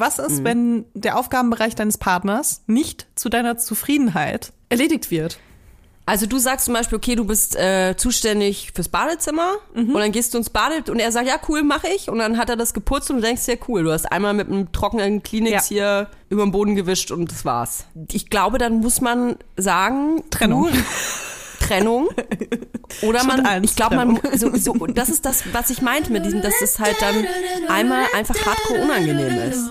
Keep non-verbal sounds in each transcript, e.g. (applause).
Was ist, mhm. wenn der Aufgabenbereich deines Partners nicht zu deiner Zufriedenheit erledigt wird? Also du sagst zum Beispiel, okay, du bist äh, zuständig fürs Badezimmer mhm. und dann gehst du ins Bade und er sagt, ja cool, mache ich. Und dann hat er das geputzt und du denkst, ja cool, du hast einmal mit einem trockenen Kleenex ja. hier über den Boden gewischt und das war's. Ich glaube, dann muss man sagen, Trennung. Du, (laughs) Trennung. Oder man, ich glaube, man, so, so, das ist das, was ich meinte mit diesem, dass es halt dann einmal einfach hardcore unangenehm ist.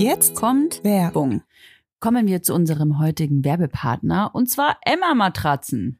Jetzt kommt Werbung. Kommen wir zu unserem heutigen Werbepartner und zwar Emma Matratzen.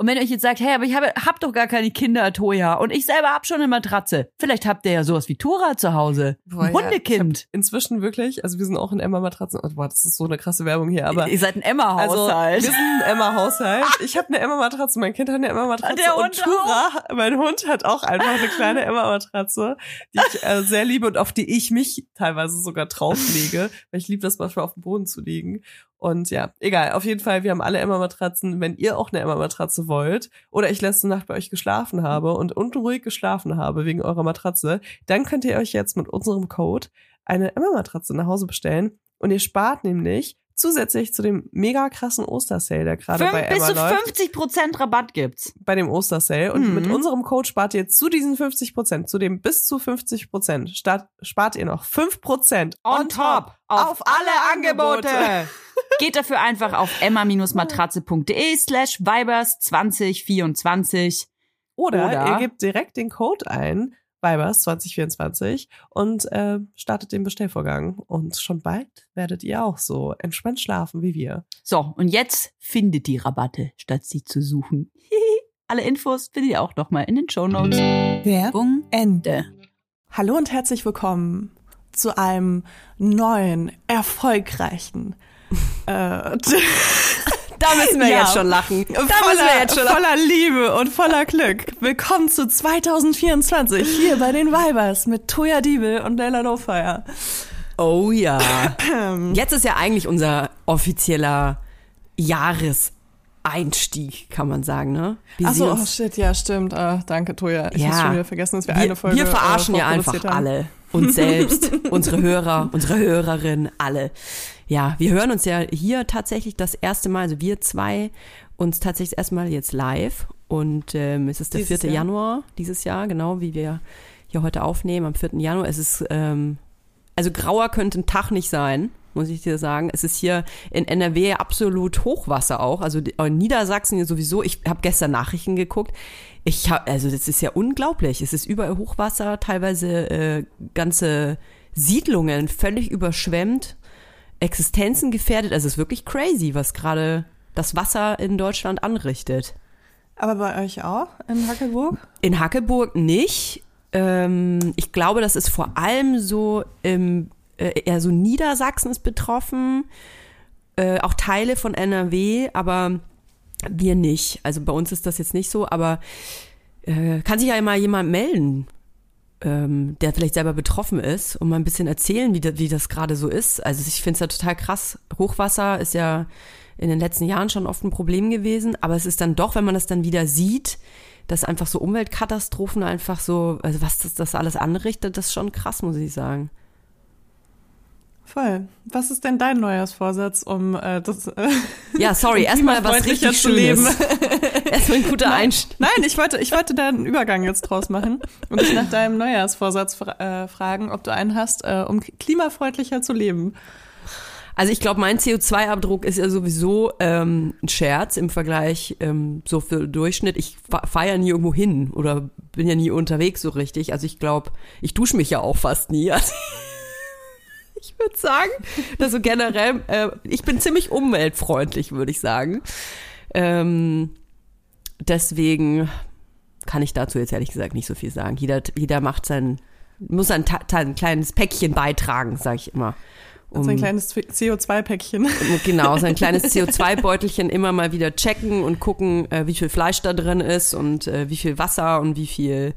Und wenn ihr euch jetzt sagt, hey, aber ich habe hab doch gar keine Kinder, Toja, und ich selber hab schon eine Matratze. Vielleicht habt ihr ja sowas wie Tora zu Hause. Boah, ein Hundekind. Ja, inzwischen wirklich, also wir sind auch in Emma-Matratzen. Oh, boah, das ist so eine krasse Werbung hier, aber. Ihr seid ein Emma-Haushalt. Also, wir sind ein Emma-Haushalt. Ich habe eine Emma-Matratze, mein Kind hat eine Emma-Matratze. Der und Hund Tora, auch. mein Hund hat auch einfach eine kleine Emma-Matratze, die ich äh, sehr liebe und auf die ich mich teilweise sogar drauflege, weil ich liebe das manchmal auf dem Boden zu liegen. Und ja, egal. Auf jeden Fall, wir haben alle Emma-Matratzen. Wenn ihr auch eine Emma-Matratze wollt oder ich letzte Nacht bei euch geschlafen habe und unruhig geschlafen habe wegen eurer Matratze, dann könnt ihr euch jetzt mit unserem Code eine Emma-Matratze nach Hause bestellen. Und ihr spart nämlich zusätzlich zu dem mega krassen Ostersale, der gerade bei Emma bis zu läuft. 50 Prozent Rabatt gibt's. Bei dem Ostersale. Und mhm. mit unserem Code spart ihr zu diesen 50 Prozent, zu dem bis zu 50 Prozent, spart ihr noch 5 Prozent on top auf, auf alle Angebote. Angebote. (laughs) Geht dafür einfach auf emma-matratze.de slash vibers 2024. Oder, Oder ihr gebt direkt den Code ein, Vibers 2024 und äh, startet den Bestellvorgang. Und schon bald werdet ihr auch so entspannt schlafen wie wir. So, und jetzt findet die Rabatte, statt sie zu suchen. Alle Infos findet ihr auch nochmal in den Show Notes. Werbung Ende. Hallo und herzlich willkommen zu einem neuen, erfolgreichen (laughs) Da müssen wir ja, jetzt schon lachen. Da voller, müssen wir jetzt schon lachen. Voller Liebe und voller Glück. Willkommen zu 2024 hier bei den Vibers mit Toya Diebel und Nella Lowfire. Oh ja. Jetzt ist ja eigentlich unser offizieller Jahreseinstieg, kann man sagen, ne? Achso, oh shit, ja, stimmt. Ah, danke, Toya. Ich ja. muss schon wieder vergessen, dass wir, wir eine Folge Wir verarschen äh, ja einfach alle. Uns (laughs) selbst, unsere Hörer, unsere Hörerinnen, alle ja, wir hören uns ja hier tatsächlich das erste Mal, also wir zwei uns tatsächlich erstmal jetzt live und ähm, es ist der dieses 4. Jahr. Januar dieses Jahr, genau wie wir hier heute aufnehmen, am 4. Januar. Es ist, ähm, also grauer könnte ein Tag nicht sein, muss ich dir sagen. Es ist hier in NRW absolut Hochwasser auch, also in Niedersachsen sowieso. Ich habe gestern Nachrichten geguckt. Ich habe, also das ist ja unglaublich. Es ist überall Hochwasser, teilweise äh, ganze Siedlungen völlig überschwemmt. Existenzen gefährdet. Also es ist wirklich crazy, was gerade das Wasser in Deutschland anrichtet. Aber bei euch auch in Hackelburg? In Hackelburg nicht. Ähm, ich glaube, das ist vor allem so im, äh, eher so Niedersachsen ist betroffen, äh, auch Teile von NRW, aber wir nicht. Also bei uns ist das jetzt nicht so, aber äh, kann sich ja immer jemand melden, ähm, der vielleicht selber betroffen ist und mal ein bisschen erzählen, wie, da, wie das gerade so ist. Also ich finde es ja total krass. Hochwasser ist ja in den letzten Jahren schon oft ein Problem gewesen, aber es ist dann doch, wenn man das dann wieder sieht, dass einfach so Umweltkatastrophen einfach so, also was das, das alles anrichtet, das ist schon krass, muss ich sagen. Voll. Was ist denn dein Neujahrsvorsatz, um äh, das äh, Ja, (laughs) sorry, erstmal was richtig zu leben? (laughs) erstmal ein guter Einstieg. Nein, ich wollte, ich wollte da einen Übergang jetzt draus machen und dich nach deinem Neujahrsvorsatz fra äh, fragen, ob du einen hast, äh, um klimafreundlicher zu leben. Also ich glaube, mein CO2-Abdruck ist ja sowieso ähm, ein Scherz im Vergleich ähm, so für Durchschnitt. Ich fahre ja nie irgendwo hin oder bin ja nie unterwegs so richtig. Also ich glaube, ich dusche mich ja auch fast nie. (laughs) Also würde sagen, dass so generell, äh, ich bin ziemlich umweltfreundlich, würde ich sagen. Ähm, deswegen kann ich dazu jetzt ehrlich gesagt nicht so viel sagen. Jeder, jeder macht sein, muss ein, ein kleines Päckchen beitragen, sage ich immer. Um, sein kleines CO2-Päckchen. (laughs) Genau, sein kleines (laughs) CO2-Beutelchen immer mal wieder checken und gucken, äh, wie viel Fleisch da drin ist und äh, wie viel Wasser und wie viel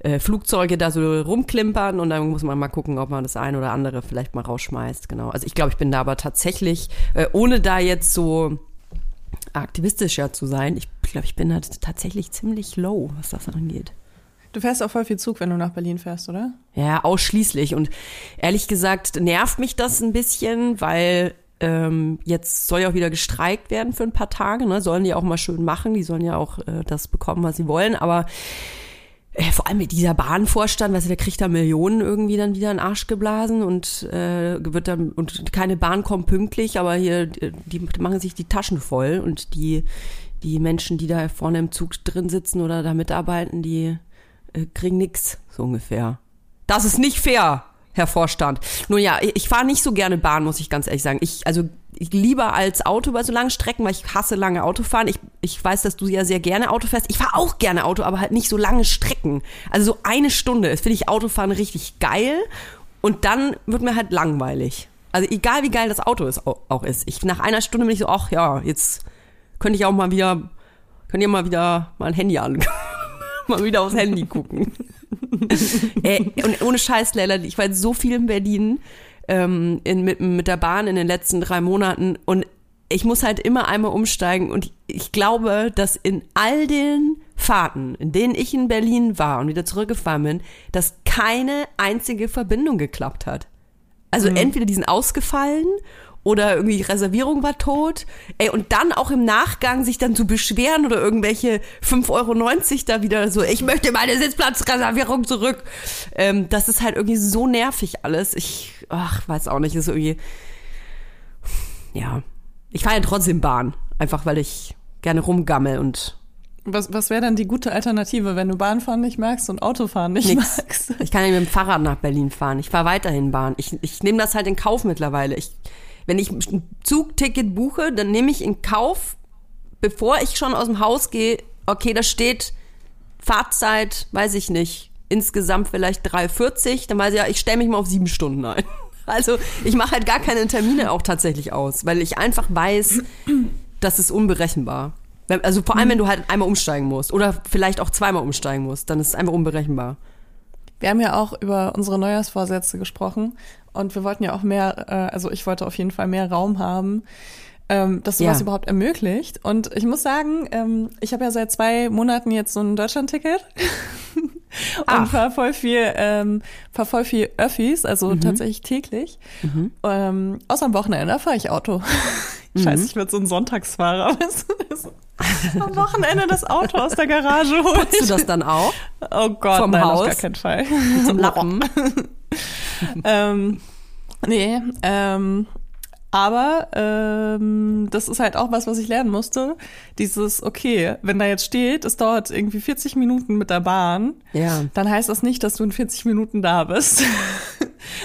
äh, Flugzeuge da so rumklimpern und dann muss man mal gucken, ob man das eine oder andere vielleicht mal rausschmeißt. Genau. Also ich glaube, ich bin da aber tatsächlich, äh, ohne da jetzt so aktivistischer zu sein, ich glaube, ich bin da tatsächlich ziemlich low, was das angeht. Du fährst auch voll viel Zug, wenn du nach Berlin fährst, oder? Ja, ausschließlich. Und ehrlich gesagt nervt mich das ein bisschen, weil ähm, jetzt soll ja auch wieder gestreikt werden für ein paar Tage. Ne? Sollen die auch mal schön machen. Die sollen ja auch äh, das bekommen, was sie wollen. Aber äh, vor allem mit dieser Bahnvorstand, weißt du, der kriegt da Millionen irgendwie dann wieder in den Arsch geblasen und äh, wird dann und keine Bahn kommt pünktlich, aber hier die machen sich die Taschen voll und die die Menschen, die da vorne im Zug drin sitzen oder da mitarbeiten, die äh, kriegen nix, so ungefähr. Das ist nicht fair, Herr Vorstand. Nun ja, ich fahre nicht so gerne Bahn, muss ich ganz ehrlich sagen. Ich, also lieber als Auto bei so langen Strecken, weil ich hasse lange Autofahren. Ich, ich weiß, dass du ja sehr gerne Auto fährst. Ich fahre auch gerne Auto, aber halt nicht so lange Strecken. Also so eine Stunde finde ich Autofahren richtig geil und dann wird mir halt langweilig. Also egal wie geil das Auto ist, auch ist. Ich, nach einer Stunde bin ich so, ach ja, jetzt könnte ich auch mal wieder, könnt ihr mal wieder mal ein Handy an. (laughs) mal wieder aufs Handy gucken. Ey, (laughs) und ohne Scheiß, Leila, ich war jetzt so viel in Berlin ähm, in, mit, mit der Bahn in den letzten drei Monaten und ich muss halt immer einmal umsteigen und ich glaube, dass in all den Fahrten, in denen ich in Berlin war und wieder zurückgefahren bin, dass keine einzige Verbindung geklappt hat. Also mhm. entweder die sind ausgefallen oder irgendwie Reservierung war tot. Ey, und dann auch im Nachgang sich dann zu beschweren oder irgendwelche 5,90 Euro da wieder so, ich möchte meine Sitzplatzreservierung zurück. Ähm, das ist halt irgendwie so nervig alles. Ich, ach, weiß auch nicht, ist irgendwie, ja. Ich fahre ja trotzdem Bahn, einfach weil ich gerne rumgammel und was, was wäre dann die gute Alternative, wenn du Bahnfahren nicht magst und Autofahren nicht Nix. magst? Ich kann ja mit dem Fahrrad nach Berlin fahren. Ich fahre weiterhin Bahn. Ich, ich nehme das halt in Kauf mittlerweile. Ich wenn ich ein Zugticket buche, dann nehme ich in Kauf, bevor ich schon aus dem Haus gehe, okay, da steht Fahrzeit, weiß ich nicht, insgesamt vielleicht 3,40, dann weiß ich ja, ich stelle mich mal auf sieben Stunden ein. (laughs) Also ich mache halt gar keine Termine auch tatsächlich aus, weil ich einfach weiß, das ist unberechenbar. Also vor allem, wenn du halt einmal umsteigen musst oder vielleicht auch zweimal umsteigen musst, dann ist es einfach unberechenbar. Wir haben ja auch über unsere Neujahrsvorsätze gesprochen und wir wollten ja auch mehr, äh, also ich wollte auf jeden Fall mehr Raum haben, ähm, dass sowas ja. überhaupt ermöglicht. Und ich muss sagen, ähm, ich habe ja seit zwei Monaten jetzt so ein Deutschlandticket (laughs) und Ach. fahr voll viel, ähm, fahr voll viel Öffis, also mhm. tatsächlich täglich. Mhm. Ähm, außer am Wochenende fahre ich Auto. (laughs) Mhm. Scheiße, ich werde so ein Sonntagsfahrer. (laughs) (laughs) am Wochenende das Auto aus der Garage holen. Putzt du das dann auch? Oh Gott, Vom nein, Haus? auf gar keinen Fall. Zum (laughs) Lappen. (laughs) ähm, nee, ähm, aber ähm, das ist halt auch was, was ich lernen musste. Dieses, okay, wenn da jetzt steht, es dauert irgendwie 40 Minuten mit der Bahn, ja. dann heißt das nicht, dass du in 40 Minuten da bist.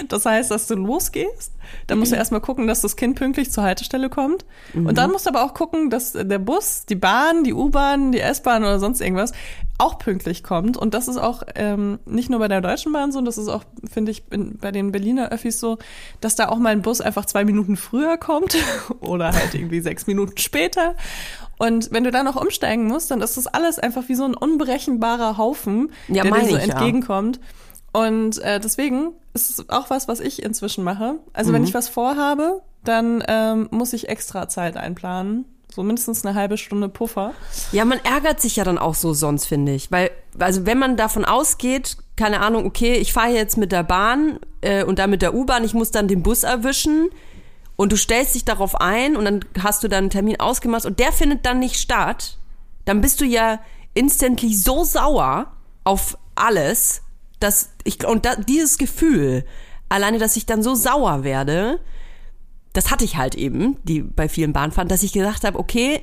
Das heißt, dass du losgehst, dann musst du erstmal gucken, dass das Kind pünktlich zur Haltestelle kommt. Und dann musst du aber auch gucken, dass der Bus, die Bahn, die U-Bahn, die S-Bahn oder sonst irgendwas auch pünktlich kommt. Und das ist auch ähm, nicht nur bei der Deutschen Bahn so, das ist auch, finde ich, in, bei den Berliner Öffis so, dass da auch mal ein Bus einfach zwei Minuten früher kommt (laughs) oder halt irgendwie sechs Minuten später. Und wenn du dann noch umsteigen musst, dann ist das alles einfach wie so ein unberechenbarer Haufen, Ja, der dir so ich ja. Und äh, deswegen ist es auch was, was ich inzwischen mache. Also wenn ich was vorhabe, dann ähm, muss ich extra Zeit einplanen. So mindestens eine halbe Stunde Puffer. Ja, man ärgert sich ja dann auch so sonst, finde ich. Weil, also wenn man davon ausgeht, keine Ahnung, okay, ich fahre jetzt mit der Bahn äh, und dann mit der U-Bahn, ich muss dann den Bus erwischen und du stellst dich darauf ein und dann hast du dann einen Termin ausgemacht und der findet dann nicht statt, dann bist du ja instantly so sauer auf alles, dass ich, und da, dieses Gefühl, alleine, dass ich dann so sauer werde, das hatte ich halt eben, die bei vielen Bahnfahrten, dass ich gesagt habe, okay,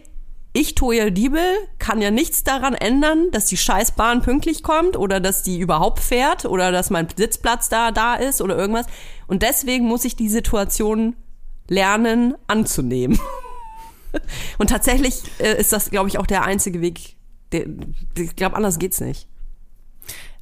ich Toja Diebel kann ja nichts daran ändern, dass die Scheißbahn pünktlich kommt oder dass die überhaupt fährt oder dass mein Sitzplatz da da ist oder irgendwas. Und deswegen muss ich die Situation lernen anzunehmen. (laughs) Und tatsächlich äh, ist das, glaube ich, auch der einzige Weg. Der, ich glaube, anders geht's nicht.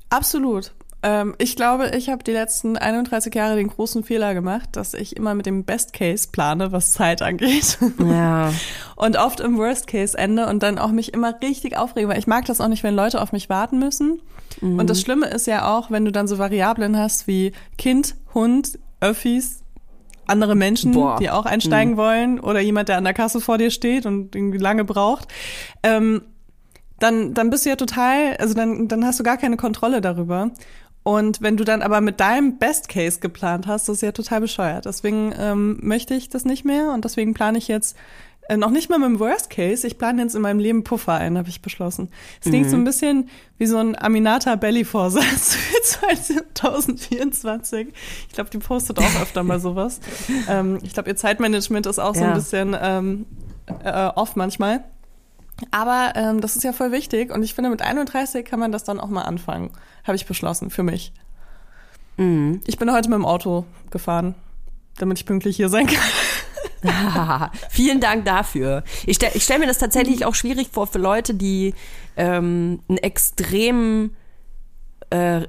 Absolut. Ähm, ich glaube, ich habe die letzten 31 Jahre den großen Fehler gemacht, dass ich immer mit dem Best Case plane, was Zeit angeht. Ja. (laughs) Und oft im Worst Case ende und dann auch mich immer richtig aufrege, weil ich mag das auch nicht, wenn Leute auf mich warten müssen. Und das Schlimme ist ja auch, wenn du dann so Variablen hast wie Kind, Hund, Öffis, andere Menschen, Boah. die auch einsteigen wollen oder jemand, der an der Kasse vor dir steht und lange braucht. Ähm, dann, dann bist du ja total, also dann, dann hast du gar keine Kontrolle darüber. Und wenn du dann aber mit deinem Best Case geplant hast, das ist ja total bescheuert. Deswegen ähm, möchte ich das nicht mehr und deswegen plane ich jetzt äh, noch nicht mal mit dem Worst Case. Ich plane jetzt in meinem Leben Puffer ein, habe ich beschlossen. Es klingt so ein bisschen wie so ein Aminata Belly Vorsatz (laughs) für 2024. Ich glaube, die postet auch öfter mal sowas. (laughs) ähm, ich glaube, ihr Zeitmanagement ist auch so Ja. ein bisschen ähm, äh, off manchmal. Aber ähm, das ist ja voll wichtig und ich finde, mit 31 kann man das dann auch mal anfangen. Habe ich beschlossen, für mich. Mhm. Ich bin heute mit dem Auto gefahren, damit ich pünktlich hier sein kann. (laughs) Vielen Dank dafür. Ich stelle ich stell mir das tatsächlich auch schwierig vor für Leute, die ähm, einen extremen äh,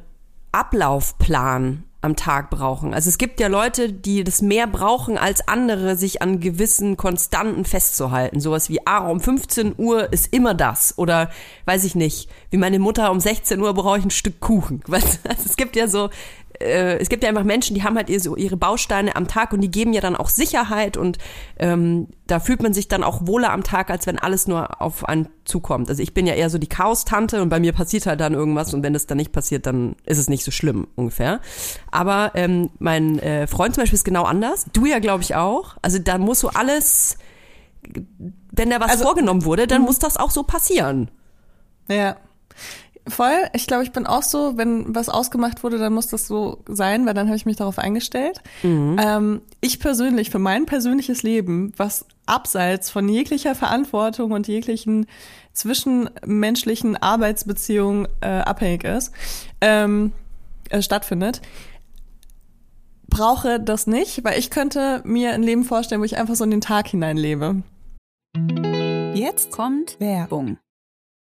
Ablaufplan am Tag brauchen. Also es gibt ja Leute, die das mehr brauchen als andere, sich an gewissen Konstanten festzuhalten. Sowas wie, ah, um 15 Uhr ist immer das. Oder weiß ich nicht, wie meine Mutter um 16 Uhr brauche ich ein Stück Kuchen. (laughs) Weißt? Also es gibt ja so, äh, es gibt ja einfach Menschen, die haben halt so ihre Bausteine am Tag und die geben ja dann auch Sicherheit und ähm, da fühlt man sich dann auch wohler am Tag, als wenn alles nur auf einen zukommt. Also ich bin ja eher so die Chaos-Tante und bei mir passiert halt dann irgendwas und wenn das dann nicht passiert, dann ist es nicht so schlimm ungefähr. Aber ähm, mein äh, Freund zum Beispiel ist genau anders. Du ja, glaube ich, auch. Also da muss so alles, wenn da was Also- vorgenommen wurde, dann muss das auch so passieren. Ja. Voll. Ich glaube, ich bin auch so, wenn was ausgemacht wurde, dann muss das so sein, weil dann habe ich mich darauf eingestellt. Ähm, ich persönlich, für mein persönliches Leben, was abseits von jeglicher Verantwortung und jeglichen zwischenmenschlichen Arbeitsbeziehungen äh, abhängig ist, ähm, äh, stattfindet, brauche das nicht, weil ich könnte mir ein Leben vorstellen, wo ich einfach so in den Tag hineinlebe. Jetzt kommt Werbung.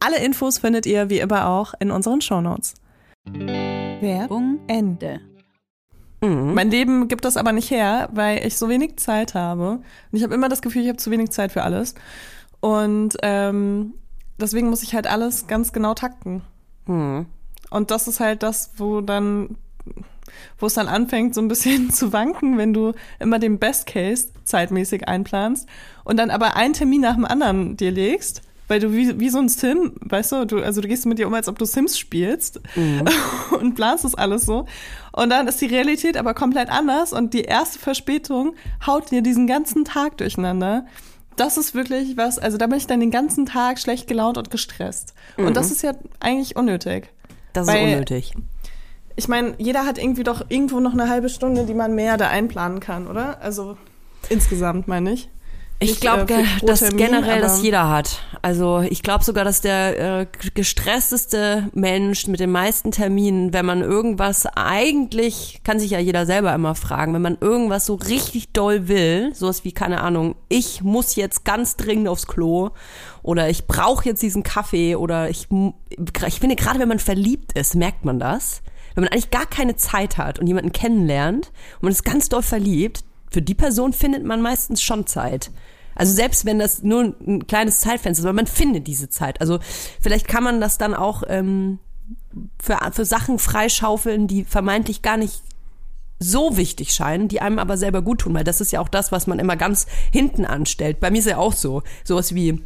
Alle Infos findet ihr wie immer auch in unseren Shownotes. Werbung Ende. Mhm. Mein Leben gibt das aber nicht her, weil ich so wenig Zeit habe. Und ich habe immer das Gefühl, ich habe zu wenig Zeit für alles. Und ähm, deswegen muss ich halt alles ganz genau takten. Mhm. Und das ist halt das, wo dann, wo es dann anfängt, so ein bisschen (laughs) zu wanken, wenn du immer den Best Case zeitmäßig einplanst und dann aber einen Termin nach dem anderen dir legst weil du wie, wie so ein Sim, weißt du, du, also du gehst mit dir um, als ob du Sims spielst mhm. (laughs) und planst das alles so. Und dann ist die Realität aber komplett anders und die erste Verspätung haut dir diesen ganzen Tag durcheinander. Das ist wirklich was, also da bin ich dann den ganzen Tag schlecht gelaunt und gestresst. Mhm. Und das ist ja eigentlich unnötig. Das ist unnötig. Ich meine, jeder hat irgendwie doch irgendwo noch eine halbe Stunde, die man mehr da einplanen kann, oder? Also insgesamt meine ich. Ich glaube, äh, dass generell das jeder hat. Also ich glaube sogar, dass der äh, gestressteste Mensch mit den meisten Terminen, wenn man irgendwas eigentlich, kann sich ja jeder selber immer fragen, wenn man irgendwas so richtig doll will, sowas wie, keine Ahnung, ich muss jetzt ganz dringend aufs Klo oder ich brauche jetzt diesen Kaffee oder ich, ich finde gerade, wenn man verliebt ist, merkt man das. Wenn man eigentlich gar keine Zeit hat und jemanden kennenlernt und man ist ganz doll verliebt, für die Person findet man meistens schon Zeit. Also selbst wenn das nur ein kleines Zeitfenster ist, aber man findet diese Zeit. Also vielleicht kann man das dann auch ähm, für, für Sachen freischaufeln, die vermeintlich gar nicht so wichtig scheinen, die einem aber selber gut tun, weil das ist ja auch das, was man immer ganz hinten anstellt. Bei mir ist ja auch so, sowas wie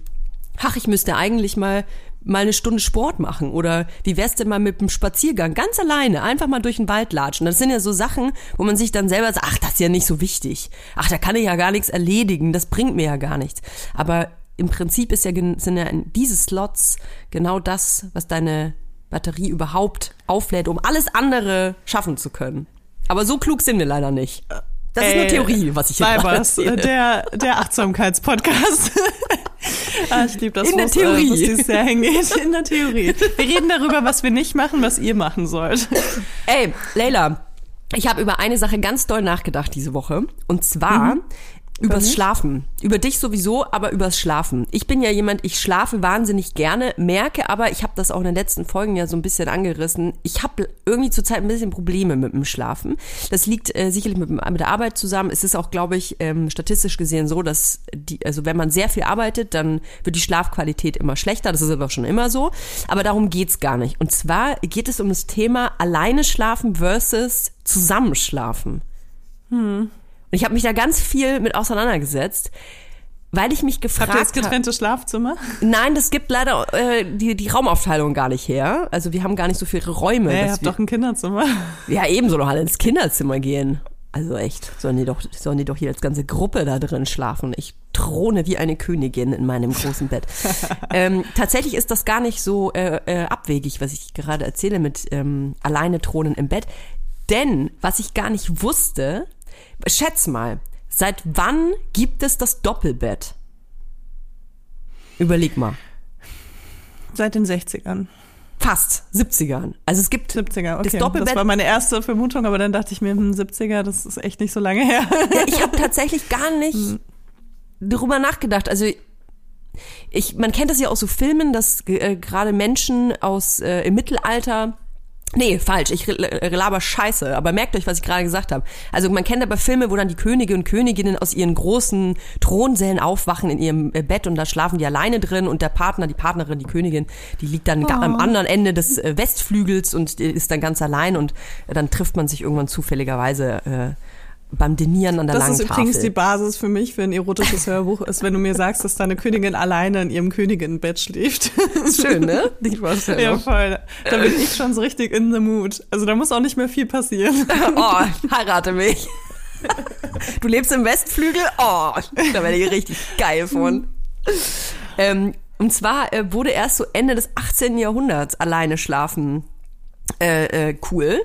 ach, ich müsste eigentlich mal mal eine Stunde Sport machen oder wie wär's denn mal mit einem Spaziergang ganz alleine einfach mal durch den Wald latschen. Das sind ja so Sachen, wo man sich dann selber sagt, ach, das ist ja nicht so wichtig. Ach, da kann ich ja gar nichts erledigen, das bringt mir ja gar nichts. Aber im Prinzip ist ja sind ja diese Slots genau das, was deine Batterie überhaupt auflädt, um alles andere schaffen zu können. Aber so klug sind wir leider nicht. Das ist Ey, eine Theorie, was ich hier Weibers, erzähle. der, der Achtsamkeitspodcast. (laughs) ah, ich liebe das, In der Theorie. Äh, Jahr hingeht. In der Theorie. Wir reden darüber, was wir nicht machen, was ihr machen sollt. Ey, Leila, ich habe über eine Sache ganz doll nachgedacht diese Woche. Und zwar übers mich? Schlafen. Über dich sowieso, aber übers Schlafen. Ich bin ja jemand, ich schlafe wahnsinnig gerne, merke aber, ich habe das auch in den letzten Folgen ja so ein bisschen angerissen, ich habe irgendwie zurzeit ein bisschen Probleme mit dem Schlafen. Das liegt äh, sicherlich mit, mit der Arbeit zusammen. Es ist auch, glaube ich, ähm, statistisch gesehen so, dass die, also wenn man sehr viel arbeitet, dann wird die Schlafqualität immer schlechter. Das ist aber schon immer so. Aber darum geht's gar nicht. Und zwar geht es um das Thema alleine schlafen versus zusammenschlafen. Und ich habe mich da ganz viel mit auseinandergesetzt, weil ich mich gefragt Habt ihr jetzt habe. getrennte Schlafzimmer? Nein, das gibt leider äh, die, die Raumaufteilung gar nicht her. Also wir haben gar nicht so viele Räume. Ja, ihr habt wir, doch ein Kinderzimmer. ja, eben soll doch alle ins Kinderzimmer gehen. Also echt, sollen die doch, sollen die doch hier als ganze Gruppe da drin schlafen. Ich throne wie eine Königin in meinem großen Bett. (laughs) ähm, tatsächlich ist das gar nicht so äh, äh, abwegig, was ich gerade erzähle mit ähm, alleine thronen im Bett. Denn was ich gar nicht wusste, schätz mal, seit wann gibt es das Doppelbett? Überleg mal. Seit den 60ern. Fast 70ern. Also es gibt 70er, okay. das Doppelbett. das war meine erste Vermutung, aber dann dachte ich mir, hm, 70er, das ist echt nicht so lange her. Ja, ich habe (laughs) tatsächlich gar nicht darüber nachgedacht. Also ich, man kennt das ja aus so Filmen, dass äh, gerade Menschen aus äh, im Mittelalter Nee, falsch, ich re- laber Scheiße, aber merkt euch, was ich gerade gesagt habe. Also man kennt aber Filme, wo dann die Könige und Königinnen aus ihren großen Thronsälen aufwachen in ihrem äh, Bett und da schlafen die alleine drin und der Partner, die Partnerin, die Königin, die liegt dann ga- am anderen Ende des äh, Westflügels und äh, ist dann ganz allein und äh, dann trifft man sich irgendwann zufälligerweise äh, beim Dinieren an der Das langen ist übrigens Tafel. die Basis für mich für ein erotisches Hörbuch, ist, wenn du mir sagst, dass deine Königin alleine in ihrem Königinnenbett schläft. Schön, ne? (laughs) Die Vorstellung. ja, voll. Da bin ich schon so richtig in the mood. Also da muss auch nicht mehr viel passieren. (laughs) Oh, heirate mich. Du lebst im Westflügel? Oh, da werde ich richtig geil von. Ähm, und zwar äh, wurde erst so Ende des 18. Jahrhunderts alleine schlafen äh, äh, cool.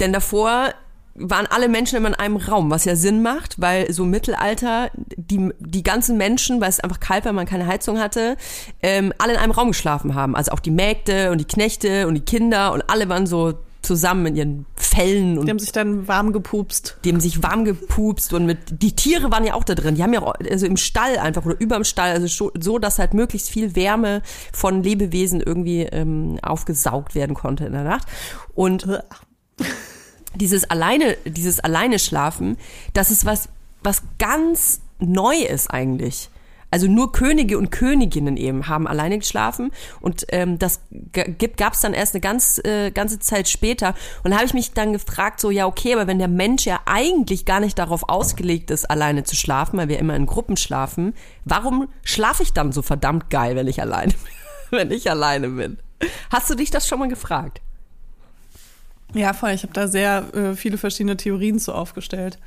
Denn davor waren alle Menschen immer in einem Raum, was ja Sinn macht, weil so im Mittelalter die, die ganzen Menschen, weil es einfach kalt war, man keine Heizung hatte, ähm, alle in einem Raum geschlafen haben. Also auch die Mägde und die Knechte und die Kinder und alle waren so zusammen in ihren Fällen und Die haben sich dann warm gepupst. die haben sich warm gepupst und mit die Tiere waren ja auch da drin. Die haben ja auch, also im Stall einfach oder überm Stall, also so, dass halt möglichst viel Wärme von Lebewesen irgendwie ähm, aufgesaugt werden konnte in der Nacht. Und dieses alleine, dieses alleine schlafen, das ist was, was ganz neu ist eigentlich. Also nur Könige und Königinnen eben haben alleine geschlafen und ähm, das gab es dann erst eine ganz äh, ganze Zeit später und da habe ich mich dann gefragt so ja okay, aber wenn der Mensch ja eigentlich gar nicht darauf ausgelegt ist alleine zu schlafen, weil wir immer in Gruppen schlafen, warum schlafe ich dann so verdammt geil, wenn ich alleine (laughs) wenn ich alleine bin? Hast du dich das schon mal gefragt? Ja, voll. Ich habe da sehr äh, viele verschiedene Theorien zu aufgestellt,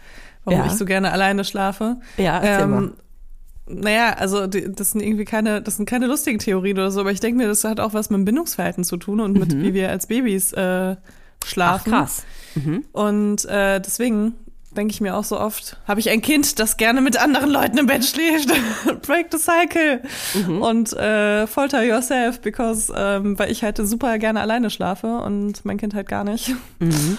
warum Ja. ich so gerne alleine schlafe. Ja, mal. Naja, also die, das sind irgendwie keine, das sind keine lustigen Theorien oder so, aber ich denke mir, das hat auch was mit dem Bindungsverhalten zu tun und mit wie wir als Babys äh, Mhm. Ach schlafen. krass. Und äh, deswegen denke ich mir auch so oft, habe ich ein Kind, das gerne mit anderen Leuten im Bett schläft. (laughs) Break the cycle. Mhm. Und äh, folter yourself, because, ähm, weil ich halt super gerne alleine schlafe und mein Kind halt gar nicht. Mhm.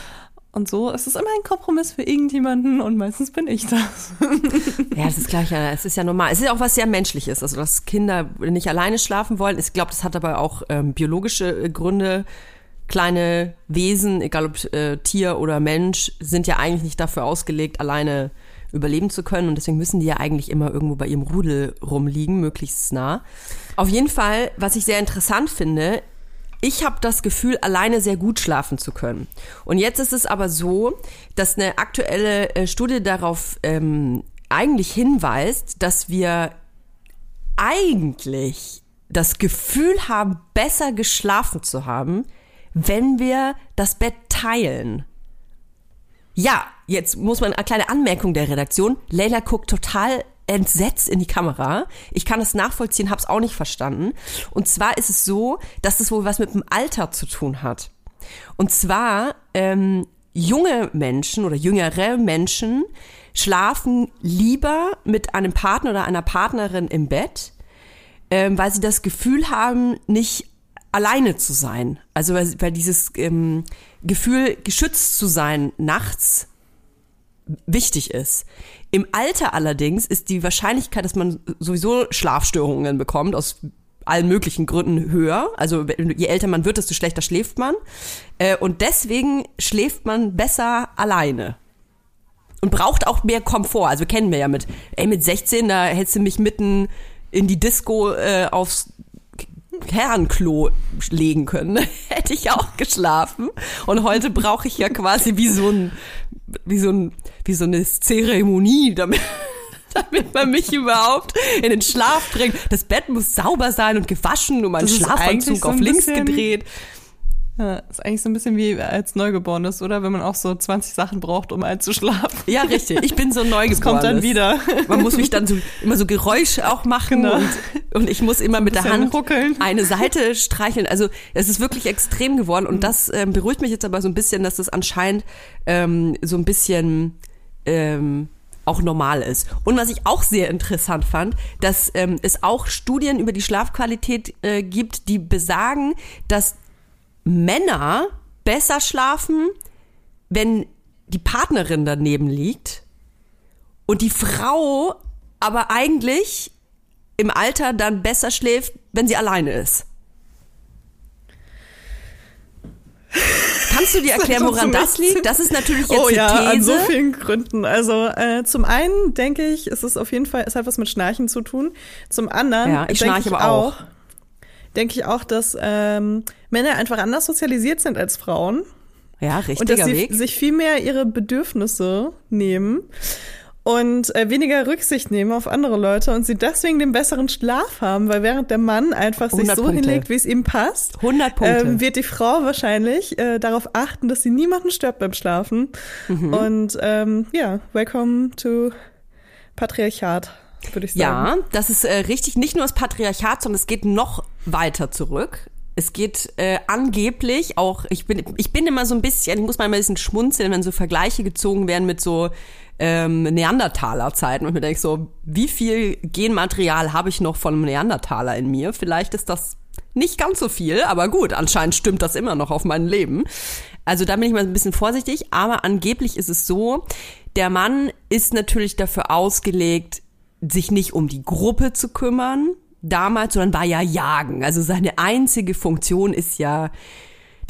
Und so ist es immer ein Kompromiss für irgendjemanden und meistens bin ich das. Ja, das ist gleich, ja, es ist ja normal. Es ist ja auch was sehr Menschliches, also dass Kinder nicht alleine schlafen wollen. Ich glaube, das hat aber auch ähm, biologische äh, Gründe. Kleine Wesen, egal ob äh, Tier oder Mensch, sind ja eigentlich nicht dafür ausgelegt, alleine überleben zu können und deswegen müssen die ja eigentlich immer irgendwo bei ihrem Rudel rumliegen, möglichst nah. Auf jeden Fall, was ich sehr interessant finde, ich habe das Gefühl, alleine sehr gut schlafen zu können. Und jetzt ist es aber so, dass eine aktuelle äh, Studie darauf ähm, eigentlich hinweist, dass wir eigentlich das Gefühl haben, besser geschlafen zu haben, wenn wir das Bett teilen. Ja, jetzt muss man eine kleine Anmerkung der Redaktion. Leila guckt total entsetzt in die Kamera. Ich kann es nachvollziehen, habe es auch nicht verstanden. Und zwar ist es so, dass es wohl was mit dem Alter zu tun hat. Und zwar ähm, junge Menschen oder jüngere Menschen schlafen lieber mit einem Partner oder einer Partnerin im Bett, ähm, weil sie das Gefühl haben, nicht alleine zu sein. Also weil, weil dieses ähm, Gefühl, geschützt zu sein nachts wichtig ist. Im Alter allerdings ist die Wahrscheinlichkeit, dass man sowieso Schlafstörungen bekommt, aus allen möglichen Gründen höher. Also je älter man wird, desto schlechter schläft man. Äh, und deswegen schläft man besser alleine. Und braucht auch mehr Komfort. Also kennen wir ja mit, ey, mit 16, da hättest du mich mitten in die Disco äh, aufs Herrenklo legen können. (laughs) Hätte ich auch geschlafen. Und heute brauche ich ja quasi wie so ein, wie so ein, wie so eine Zeremonie, damit, (laughs) damit man mich überhaupt in den Schlaf bringt. Das Bett muss sauber sein und gewaschen und mein Schlafanzug so auf links gedreht. Ja, ist eigentlich so ein bisschen wie als Neugeborenes, oder? Wenn man auch so 20 Sachen braucht, um einzuschlafen. Ja, richtig. Ich bin so ein Neugeborenes. (laughs) Das kommt dann wieder. Man muss mich dann so, immer so Geräusche auch machen genau. und, und ich muss immer mit der Hand ruckeln. eine Seite streicheln. Also es ist wirklich extrem geworden und das ähm, beruhigt mich jetzt aber so ein bisschen, dass das anscheinend ähm, so ein bisschen ähm, auch normal ist. Und was ich auch sehr interessant fand, dass ähm, es auch Studien über die Schlafqualität äh, gibt, die besagen, dass Männer besser schlafen, wenn die Partnerin daneben liegt und die Frau aber eigentlich im Alter dann besser schläft, wenn sie alleine ist. Kannst du dir (laughs) erklären, woran das liegt? Das ist natürlich jetzt oh, ja, These. an so vielen Gründen. Also äh, zum einen denke ich, es ist auf jeden Fall, es hat was mit Schnarchen zu tun. Zum anderen ja, ich denke ich aber auch, auch denke ich auch, dass ähm, Männer einfach anders sozialisiert sind als Frauen. Ja, richtiger und dass sie Weg. sich viel mehr ihre Bedürfnisse nehmen und äh, weniger Rücksicht nehmen auf andere Leute und sie deswegen den besseren Schlaf haben, weil während der Mann einfach sich so Punkte. hinlegt, wie es ihm passt, 100 Punkte. Ähm, wird die Frau wahrscheinlich äh, darauf achten, dass sie niemanden stört beim Schlafen. Mhm. Und ähm, ja, welcome to Patriarchat würde ich sagen. Ja, das ist äh, richtig. Nicht nur das Patriarchat, sondern es geht noch weiter zurück. Es geht äh, angeblich auch, ich bin, ich bin immer so ein bisschen, ich muss mal ein bisschen schmunzeln, wenn so Vergleiche gezogen werden mit so ähm, Neandertaler-Zeiten. Und mir denke so, wie viel Genmaterial habe ich noch von einem Neandertaler in mir? Vielleicht ist das nicht ganz so viel, aber gut, anscheinend stimmt das immer noch auf mein Leben. Also da bin ich mal ein bisschen vorsichtig, aber angeblich ist es so, der Mann ist natürlich dafür ausgelegt, sich nicht um die Gruppe zu kümmern damals, sondern war ja jagen. Also seine einzige Funktion ist ja,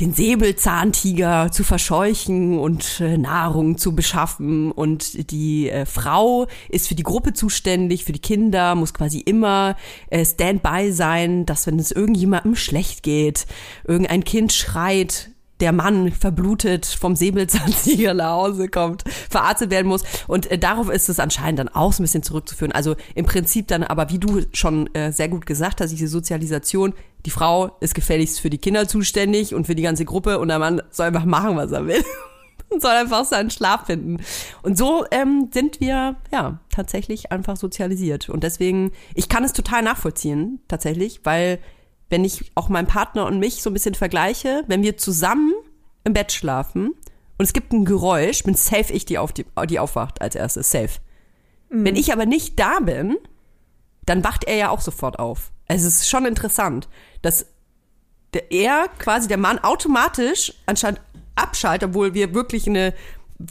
den Säbelzahntiger zu verscheuchen und äh, Nahrung zu beschaffen. Und die äh, Frau ist für die Gruppe zuständig, für die Kinder, muss quasi immer äh, Standby sein, dass wenn es irgendjemandem schlecht geht, irgendein Kind schreit, der Mann verblutet vom Säbelzahntiger nach Hause kommt, verarztet werden muss. Und äh, darauf ist es anscheinend dann auch so ein bisschen zurückzuführen. Also im Prinzip dann aber, wie du schon äh, sehr gut gesagt hast, diese Sozialisation, die Frau ist gefälligst für die Kinder zuständig und für die ganze Gruppe und der Mann soll einfach machen, was er will. (laughs) und soll einfach seinen Schlaf finden. Und so ähm, sind wir ja tatsächlich einfach sozialisiert. Und deswegen, ich kann es total nachvollziehen, tatsächlich, weil wenn ich auch meinen Partner und mich so ein bisschen vergleiche, wenn wir zusammen im Bett schlafen und es gibt ein Geräusch, bin safe ich, die, auf die, die aufwacht als erstes, safe. Mhm. Wenn ich aber nicht da bin, dann wacht er ja auch sofort auf. Also es ist schon interessant, dass der, er quasi der Mann automatisch anscheinend abschaltet, obwohl wir wirklich eine,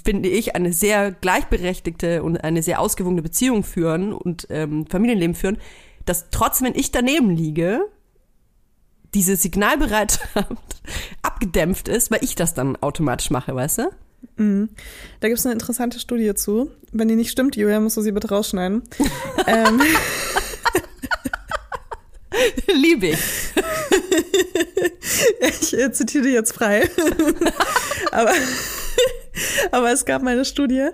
finde ich, eine sehr gleichberechtigte und eine sehr ausgewogene Beziehung führen und ähm, Familienleben führen, dass trotzdem, wenn ich daneben liege, diese Signalbereitschaft (laughs) abgedämpft ist, weil ich das dann automatisch mache, weißt du? Mhm. Da gibt es eine interessante Studie zu. Wenn die nicht stimmt, Julia, musst du sie bitte rausschneiden. (laughs) ähm. Liebe ich. ich äh, zitiere jetzt frei. (laughs) aber, aber es gab mal eine Studie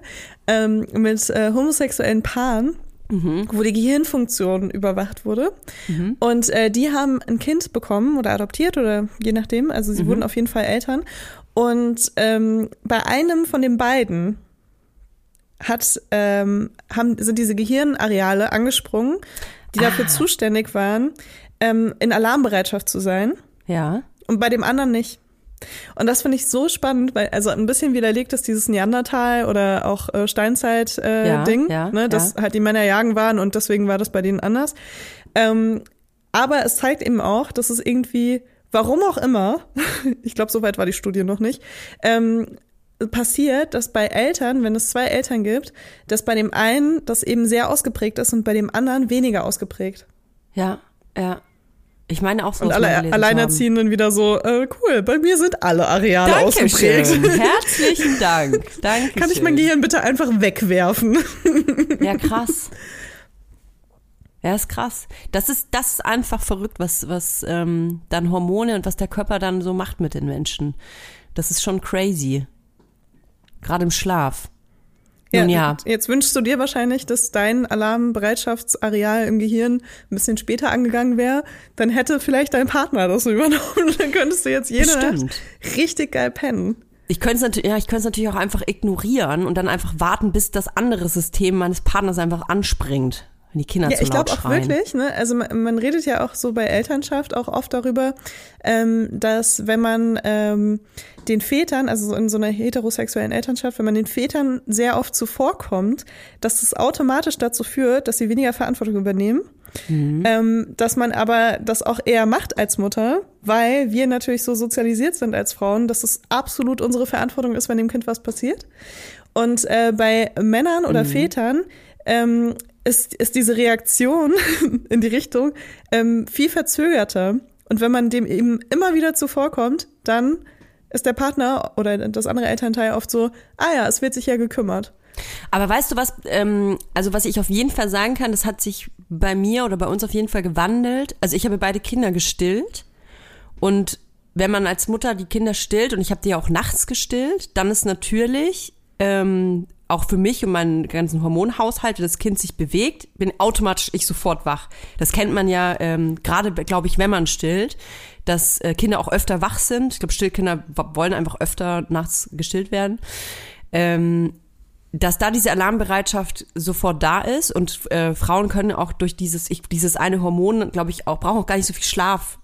ähm, mit äh, homosexuellen Paaren, mhm. wo die Gehirnfunktion überwacht wurde. Mhm. Und äh, die haben ein Kind bekommen oder adoptiert oder je nachdem. Also sie mhm. wurden auf jeden Fall Eltern. Und ähm, bei einem von den beiden hat, ähm, haben, sind diese Gehirnareale angesprungen, die dafür Ah. zuständig waren, ähm, in Alarmbereitschaft zu sein Ja. und bei dem anderen nicht. Und das finde ich so spannend, weil also ein bisschen widerlegt ist dieses Neandertal oder auch äh, Steinzeit-Ding, äh, Ja, ja, ne, dass ja. halt die Männer jagen waren und deswegen war das bei denen anders. Ähm, aber es zeigt eben auch, dass es irgendwie, warum auch immer, (laughs) ich glaube, soweit war die Studie noch nicht, ähm, passiert, dass bei Eltern, wenn es zwei Eltern gibt, dass bei dem einen das eben sehr ausgeprägt ist und bei dem anderen weniger ausgeprägt. Ja, ja. Ich meine auch so. Und alle Alleinerziehenden wieder so, äh, cool, bei mir sind alle Areale ausgeprägt. Herzlichen Dank. Danke. (laughs) Kann ich mein Gehirn bitte einfach wegwerfen? (laughs) Ja, krass. (laughs) Ja, ist krass. Das ist, das ist einfach verrückt, was, was ähm, dann Hormone und was der Körper dann so macht mit den Menschen. Das ist schon crazy. Gerade im Schlaf. Nun ja. Jetzt wünschst du dir wahrscheinlich, dass dein Alarmbereitschaftsareal im Gehirn ein bisschen später angegangen wäre. Dann hätte vielleicht dein Partner das (laughs) übernommen. Dann könntest du jetzt jede Bestimmt. Nacht richtig geil pennen. Ich könnte es natürlich, ja, ich könnte es natürlich auch einfach ignorieren und dann einfach warten, bis das andere System meines Partners einfach anspringt, wenn die Kinder Ja, zu ich laut glaube auch wirklich, ne? Also man, man redet ja auch so bei Elternschaft auch oft darüber, ähm, dass wenn man ähm, den Vätern, also so in so einer heterosexuellen Elternschaft, wenn man den Vätern sehr oft zuvorkommt, dass das automatisch dazu führt, dass sie weniger Verantwortung übernehmen. Ähm, dass man aber das auch eher macht als Mutter, weil wir natürlich so sozialisiert sind als Frauen, dass es absolut unsere Verantwortung ist, wenn dem Kind was passiert. Und äh, bei Männern oder Vätern ähm, ist, ist diese Reaktion (laughs) in die Richtung ähm, viel verzögerter. Und wenn man dem eben immer wieder zuvorkommt, dann ist der Partner oder das andere Elternteil oft so, ah ja, es wird sich ja gekümmert. Aber weißt du was, ähm, also was ich auf jeden Fall sagen kann, das hat sich bei mir oder bei uns auf jeden Fall gewandelt. Also ich habe beide Kinder gestillt und wenn man als Mutter die Kinder stillt und ich habe die ja auch nachts gestillt, dann ist natürlich ähm, auch für mich und meinen ganzen Hormonhaushalt, wenn das Kind sich bewegt, bin automatisch ich sofort wach. Das kennt man ja ähm, gerade, glaube ich, wenn man stillt, dass äh, Kinder auch öfter wach sind. Ich glaube, Stillkinder wollen einfach öfter nachts gestillt werden. Ähm, dass da diese Alarmbereitschaft sofort da ist und äh, Frauen können auch durch dieses ich, dieses eine Hormon, glaube ich, auch brauchen auch gar nicht so viel Schlaf.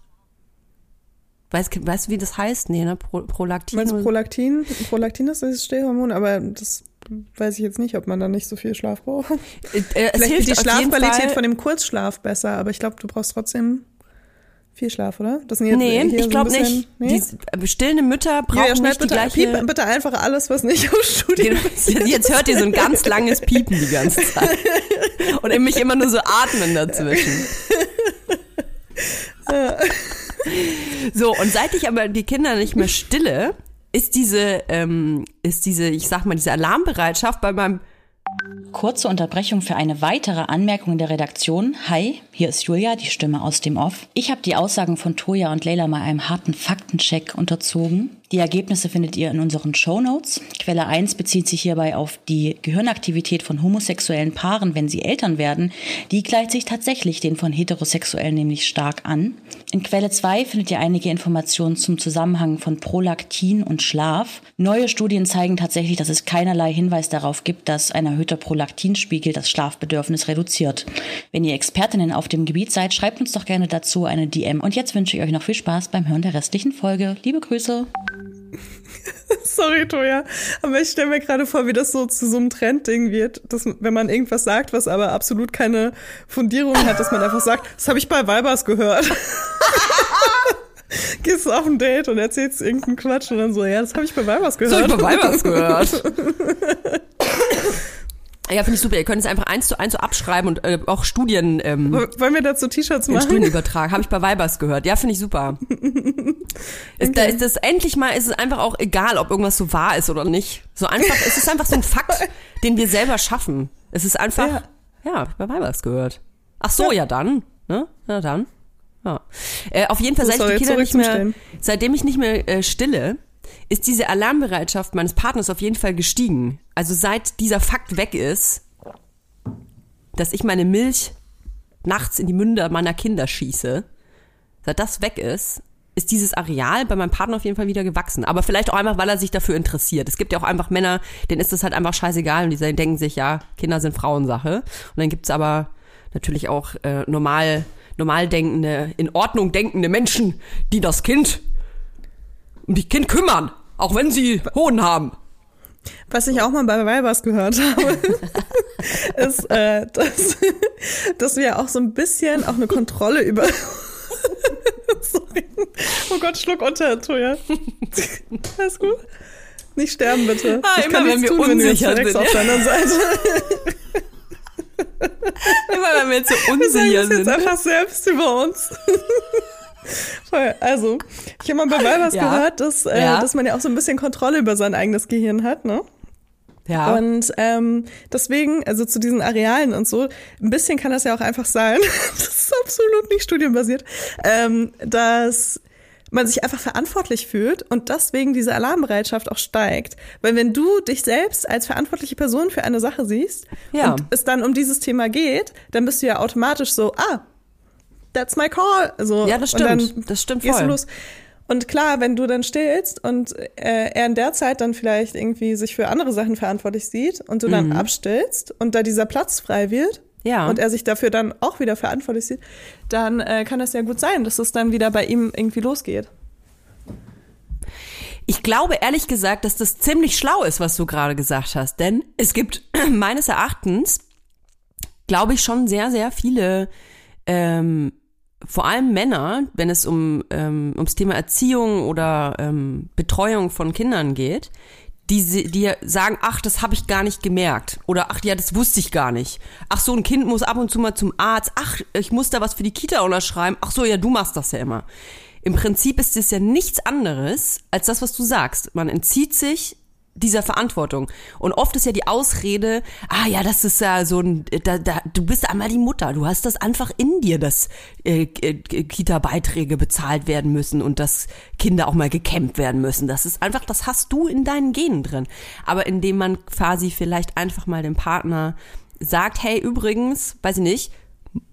Weißt, weißt du, wie das heißt? Nee, ne? Pro, Prolaktin. Meinst du Prolaktin? Prolaktin ist das Stillhormon, aber das weiß ich jetzt nicht, ob man da nicht so viel Schlaf braucht. Äh, äh, es Vielleicht hilft wird die Schlafqualität von dem Kurzschlaf besser, aber ich glaube, du brauchst trotzdem viel Schlaf, oder? Das sind jetzt Nee, so ich glaube bisschen- nicht. Nee? Die äh, stillende Mütter brauchen Julia, schneid nicht die bitte, gleiche. piep bitte einfach alles, was nicht auf Studien Jetzt hört ihr so ein ganz langes Piepen die ganze Zeit. Und mich immer nur so atmen dazwischen. So, und seit ich aber die Kinder nicht mehr stille, ist diese, ähm, ist diese, ich sag mal, diese Alarmbereitschaft bei meinem Kurze Unterbrechung für eine weitere Anmerkung der Redaktion. Hi, hier ist Julia, die Stimme aus dem Off. Ich habe die Aussagen von Toja und Leila mal einem harten Faktencheck unterzogen. Die Ergebnisse findet ihr in unseren Shownotes. Quelle 1 bezieht sich hierbei auf die Gehirnaktivität von homosexuellen Paaren, wenn sie Eltern werden. Die gleicht sich tatsächlich den von Heterosexuellen nämlich stark an. In Quelle 2 findet ihr einige Informationen zum Zusammenhang von Prolaktin und Schlaf. Neue Studien zeigen tatsächlich, dass es keinerlei Hinweis darauf gibt, dass ein erhöhter Prolaktinspiegel das Schlafbedürfnis reduziert. Wenn ihr Expertinnen auf dem Gebiet seid, schreibt uns doch gerne dazu eine DM. Und jetzt wünsche ich euch noch viel Spaß beim Hören der restlichen Folge. Liebe Grüße. (laughs) Sorry, Toja. Aber ich stelle mir gerade vor, wie das so zu so einem Trendding wird, dass wenn man irgendwas sagt, was aber absolut keine Fundierung hat, dass man einfach sagt, das habe ich bei Weibers gehört. (laughs) Gehst du auf ein Date und erzählst irgendeinen Quatsch und dann so, ja, das habe ich bei Weibers gehört. bei Weibers gehört. (laughs) Ja, finde ich super. Ihr könnt es einfach eins zu eins so abschreiben und äh, auch Studien ähm, Wollen wir dazu T-Shirts machen? Studien übertragen. Habe ich bei Weibers gehört. Ja, finde ich super. (laughs) ist, Da ist das endlich mal, ist es einfach auch egal, ob irgendwas so wahr ist oder nicht. So einfach, es ist einfach so ein Fakt, (laughs) den wir selber schaffen. Es ist einfach, ja, Ja. hab ich bei Weibers gehört. Ach so, ja, dann. Ne? Ja, dann. Ja. Äh, auf jeden Fall, seit ich die Kinder nicht mehr, seitdem ich nicht mehr äh, stille, ist diese Alarmbereitschaft meines Partners auf jeden Fall gestiegen. Also seit dieser Fakt weg ist, dass ich meine Milch nachts in die Münder meiner Kinder schieße, seit das weg ist, ist dieses Areal bei meinem Partner auf jeden Fall wieder gewachsen. Aber vielleicht auch einfach, weil er sich dafür interessiert. Es gibt ja auch einfach Männer, denen ist das halt einfach scheißegal und die denken sich, ja, Kinder sind Frauensache. Und dann gibt's aber natürlich auch äh, normal, normal denkende, in Ordnung denkende Menschen, die das Kind um die Kind kümmern, auch wenn sie Hohn haben. Was ich auch mal bei Weibers gehört habe, (laughs) ist, äh, dass, dass wir auch so ein bisschen auch eine Kontrolle über. (laughs) Sorry. Oh Gott, Schluck unter, Toja. Alles gut? Nicht sterben, bitte. Ah, ich immer wenn wir tun, unsicher wenn sind. Auf deiner Seite. (laughs) immer wenn wir jetzt so unsicher sind. jetzt einfach selbst über uns. Voll. Also, ich habe mal bei Weibers ja. gehört, dass, äh, ja. dass man ja auch so ein bisschen Kontrolle über sein eigenes Gehirn hat, ne? Ja. Und ähm, deswegen, also zu diesen Arealen und so, ein bisschen kann das ja auch einfach sein, (laughs) das ist absolut nicht studienbasiert, ähm, dass man sich einfach verantwortlich fühlt und deswegen diese Alarmbereitschaft auch steigt. Weil wenn du dich selbst als verantwortliche Person für eine Sache siehst ja. und es dann um dieses Thema geht, dann bist du ja automatisch so, ah, that's my call. So, ja, das stimmt. das stimmt voll. Los. Und klar, wenn du dann stillst und äh, er in der Zeit dann vielleicht irgendwie sich für andere Sachen verantwortlich sieht und du dann mhm. abstillst und da dieser Platz frei wird ja. und er sich dafür dann auch wieder verantwortlich sieht, dann äh, kann das ja gut sein, dass es dann wieder bei ihm irgendwie losgeht. Ich glaube ehrlich gesagt, dass das ziemlich schlau ist, was du gerade gesagt hast, denn es gibt (clears throat) meines Erachtens, glaube ich, schon sehr, sehr viele ähm, vor allem Männer, wenn es um ähm, ums Thema Erziehung oder ähm, Betreuung von Kindern geht, die, die sagen, ach, das habe ich gar nicht gemerkt. Oder ach ja, das wusste ich gar nicht. Ach so, ein Kind muss ab und zu mal zum Arzt. Ach, ich muss da was für die Kita unterschreiben. Ach so, ja, du machst das ja immer. Im Prinzip ist es ja nichts anderes als das, was du sagst. Man entzieht sich dieser Verantwortung. Und oft ist ja die Ausrede, ah ja, das ist ja so ein, da, da, du bist einmal die Mutter, du hast das einfach in dir, dass äh, äh, Kita-Beiträge bezahlt werden müssen und dass Kinder auch mal gekämmt werden müssen. Das ist einfach, das hast du in deinen Genen drin. Aber indem man quasi vielleicht einfach mal dem Partner sagt, hey, übrigens, weiß ich nicht,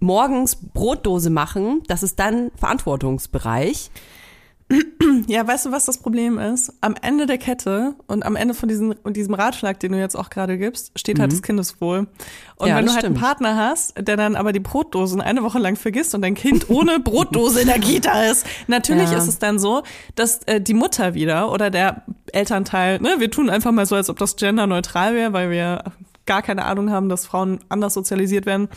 morgens Brotdose machen, das ist dann Verantwortungsbereich. (clears throat) Ja, weißt du, was das Problem ist? Am Ende der Kette und am Ende von diesem, diesem Ratschlag, den du jetzt auch gerade gibst, steht halt mhm. das Kindeswohl. Und ja, wenn du halt stimmt. einen Partner hast, der dann aber die Brotdosen eine Woche lang vergisst und dein Kind ohne (laughs) Brotdose in der Kita ist, natürlich ja. ist es dann so, dass äh, die Mutter wieder oder der Elternteil, ne, wir tun einfach mal so, als ob das genderneutral wäre, weil wir gar keine Ahnung haben, dass Frauen anders sozialisiert werden,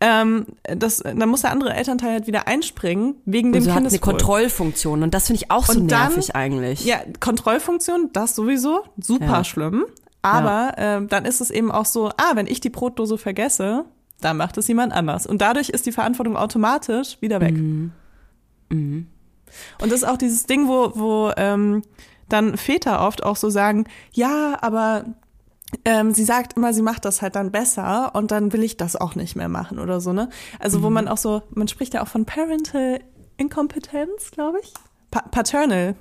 ähm, das, dann muss der andere Elternteil halt wieder einspringen wegen dem Kindeswohl. eine Kontrollfunktion und das finde ich auch so und nervig dann, eigentlich. Ja, Kontrollfunktion, das sowieso, super ja. schlimm. Aber ja. ähm, dann ist es eben auch so, ah, wenn ich die Brotdose vergesse, dann macht es jemand anders. Und dadurch ist die Verantwortung automatisch wieder weg. Mhm. Mhm. Und das ist auch dieses Ding, wo, wo ähm, dann Väter oft auch so sagen, ja, aber ähm, sie sagt immer, sie macht das halt dann besser und dann will ich das auch nicht mehr machen oder so, ne? Also, mhm. wo man auch so, man spricht ja auch von Parental Inkompetenz, glaube ich. Pa paternal.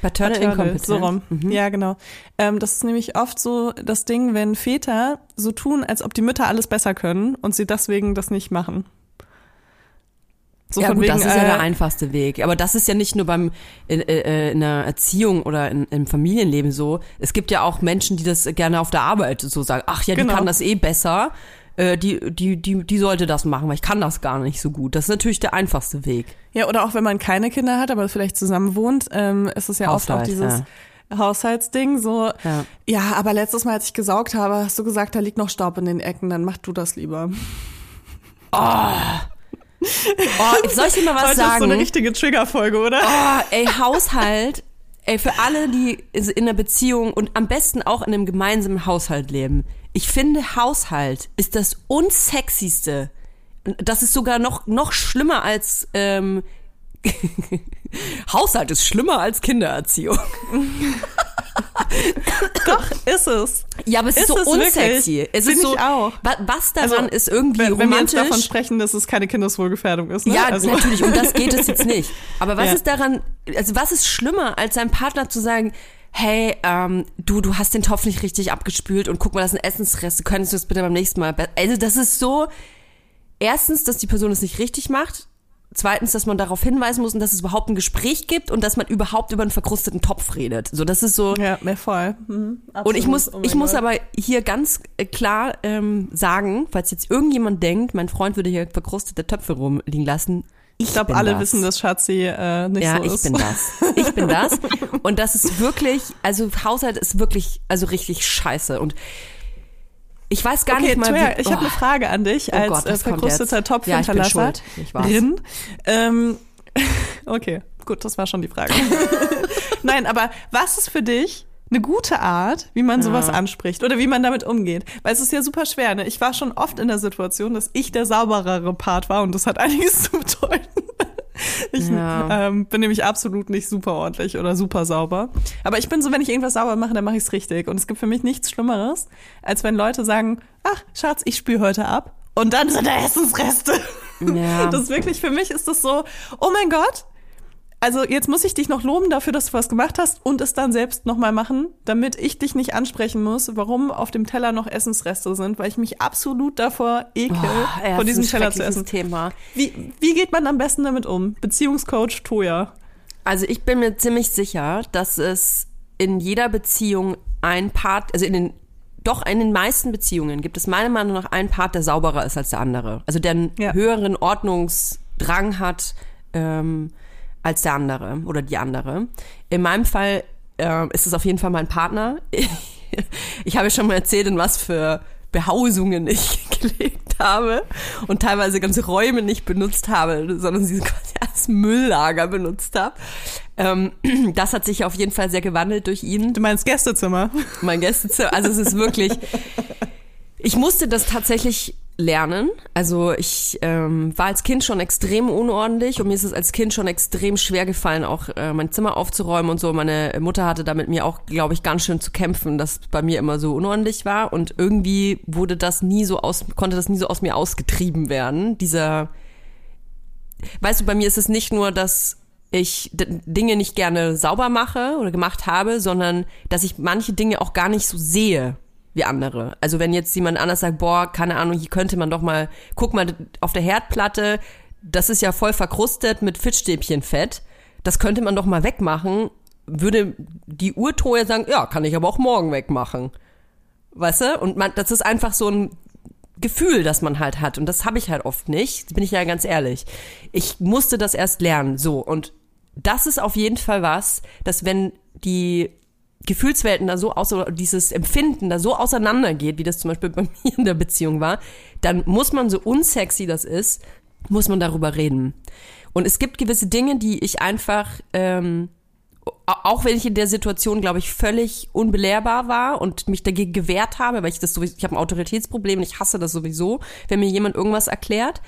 Paternal, Paternal Inkompetenz. So rum. Mhm. Ja, genau. Ähm, das ist nämlich oft so das Ding, wenn Väter so tun, als ob die Mütter alles besser können und sie deswegen das nicht machen. So ja, gut, wegen, das ist ja der äh, einfachste Weg. Aber das ist ja nicht nur beim in, äh, in einer Erziehung oder in, im Familienleben so. Es gibt ja auch Menschen, die das gerne auf der Arbeit so sagen. Ach ja, genau. die kann das eh besser. Äh, die, die, die, die sollte das machen, weil ich kann das gar nicht so gut. Das ist natürlich der einfachste Weg. Ja, oder auch wenn man keine Kinder hat, aber vielleicht zusammen wohnt, ähm, ist es ja Haushalt, oft auch dieses ja. Haushaltsding. So, ja. ja, aber letztes Mal, als ich gesaugt habe, hast du gesagt, da liegt noch Staub in den Ecken, dann mach du das lieber. Oh. Oh, soll ich dir mal was Heute sagen? Ist so eine richtige Triggerfolge, oder? Oh, ey, Haushalt. Ey, für alle, die in einer Beziehung und am besten auch in einem gemeinsamen Haushalt leben. Ich finde, Haushalt ist das unsexyste. Das ist sogar noch, noch schlimmer als, ähm, (laughs) Haushalt ist schlimmer als Kindererziehung. (laughs) (laughs) Doch, ist es. Ja, aber es ist, ist so es unsexy. Wirklich? Es ist so, auch. was daran also, ist irgendwie wenn, wenn romantisch. wir jetzt davon sprechen, dass es keine Kindeswohlgefährdung ist. Ne? Ja, also. natürlich. Um das geht es jetzt (laughs) nicht. Aber was ja. ist daran, also was ist schlimmer, als seinem Partner zu sagen, hey, ähm, du, du hast den Topf nicht richtig abgespült und guck mal, das sind Essensreste, könntest du das bitte beim nächsten Mal, also das ist so, erstens, dass die Person es nicht richtig macht Zweitens, dass man darauf hinweisen muss und dass es überhaupt ein Gespräch gibt und dass man überhaupt über einen verkrusteten Topf redet. So, das ist so. Ja, mehr voll. Mhm, und ich muss, oh ich muss aber hier ganz äh, klar ähm, sagen, falls jetzt irgendjemand denkt, mein Freund würde hier verkrustete Töpfe rumliegen lassen. Ich, ich glaube, alle das. wissen, dass Schatzi äh, nicht ja, so ist. Ja, ich bin das. Ich bin das. (laughs) Und das ist wirklich, also Haushalt ist wirklich, also richtig scheiße. Und ich weiß gar okay, nicht mal. Twer, wie, oh. Ich habe eine Frage an dich oh als Gott, äh, verkrusteter Topfhinterlasser. Ja, ich bin Ähm, (laughs) okay, gut, das war schon die Frage. (laughs) Nein, aber was ist für dich eine gute Art, wie man sowas ja. anspricht oder wie man damit umgeht. Weil es ist ja super schwer. Ne? Ich war schon oft in der Situation, dass ich der sauberere Part war und das hat einiges zu bedeuten. (laughs) Ich ja. ähm, bin nämlich absolut nicht super ordentlich oder super sauber. Aber ich bin so, wenn ich irgendwas sauber mache, dann mache ich es richtig. Und es gibt für mich nichts Schlimmeres, als wenn Leute sagen, ach, Schatz, ich spüre heute ab. Und dann sind da Essensreste. Ja. (laughs) Das ist wirklich, für mich ist das so, oh mein Gott, also jetzt muss ich dich noch loben dafür, dass du was gemacht hast und es dann selbst nochmal machen, damit ich dich nicht ansprechen muss, warum auf dem Teller noch Essensreste sind, weil ich mich absolut davor ekel, oh, ja, von diesem Teller zu essen. Thema. Wie, wie geht man am besten damit um? Beziehungscoach Toja. Also ich bin mir ziemlich sicher, dass es in jeder Beziehung ein Part, also in den doch in den meisten Beziehungen gibt es meiner Meinung nach einen Part, der sauberer ist als der andere. Also der einen ja. höheren Ordnungsdrang hat, ähm, als der andere oder die andere. In meinem Fall äh, ist es auf jeden Fall mein Partner. (laughs) ich habe schon mal erzählt, in was für Behausungen ich (laughs) gelebt habe und teilweise ganze Räume nicht benutzt habe, sondern sie quasi als Mülllager benutzt habe. Ähm, (clears throat) das hat sich auf jeden Fall sehr gewandelt durch ihn. Du meinst Gästezimmer? Mein Gästezimmer. Also es ist wirklich. (laughs) Ich musste das tatsächlich lernen. Also ich ähm, war als Kind schon extrem unordentlich und mir ist es als Kind schon extrem schwer gefallen, auch äh, mein Zimmer aufzuräumen und so. Meine Mutter hatte da mit mir auch, glaube ich, ganz schön zu kämpfen, dass bei mir immer so unordentlich war und irgendwie wurde das nie so aus, konnte das nie so aus mir ausgetrieben werden. Dieser, weißt du, bei mir ist es nicht nur, dass ich Dinge nicht gerne sauber mache oder gemacht habe, sondern dass ich manche Dinge auch gar nicht so sehe wie andere. Also wenn jetzt jemand anders sagt, boah, keine Ahnung, hier könnte man doch mal, guck mal auf der Herdplatte, das ist ja voll verkrustet mit Fischstäbchenfett, das könnte man doch mal wegmachen, würde die Urtoe sagen, ja, kann ich aber auch morgen wegmachen. Weißt du? Und man, das ist einfach so ein Gefühl, das man halt hat. Und das habe ich halt oft nicht, bin ich ja ganz ehrlich. Ich musste das erst lernen. So, und das ist auf jeden Fall was, dass wenn die Gefühlswelten da so außer dieses Empfinden da so auseinandergeht, wie das zum Beispiel bei (laughs) mir in der Beziehung war, dann muss man so unsexy das ist, muss man darüber reden. Und es gibt gewisse Dinge, die ich einfach, ähm, auch wenn ich in der Situation, glaube ich, völlig unbelehrbar war und mich dagegen gewehrt habe, weil ich das sowieso, ich habe ein Autoritätsproblem und ich hasse das sowieso, wenn mir jemand irgendwas erklärt.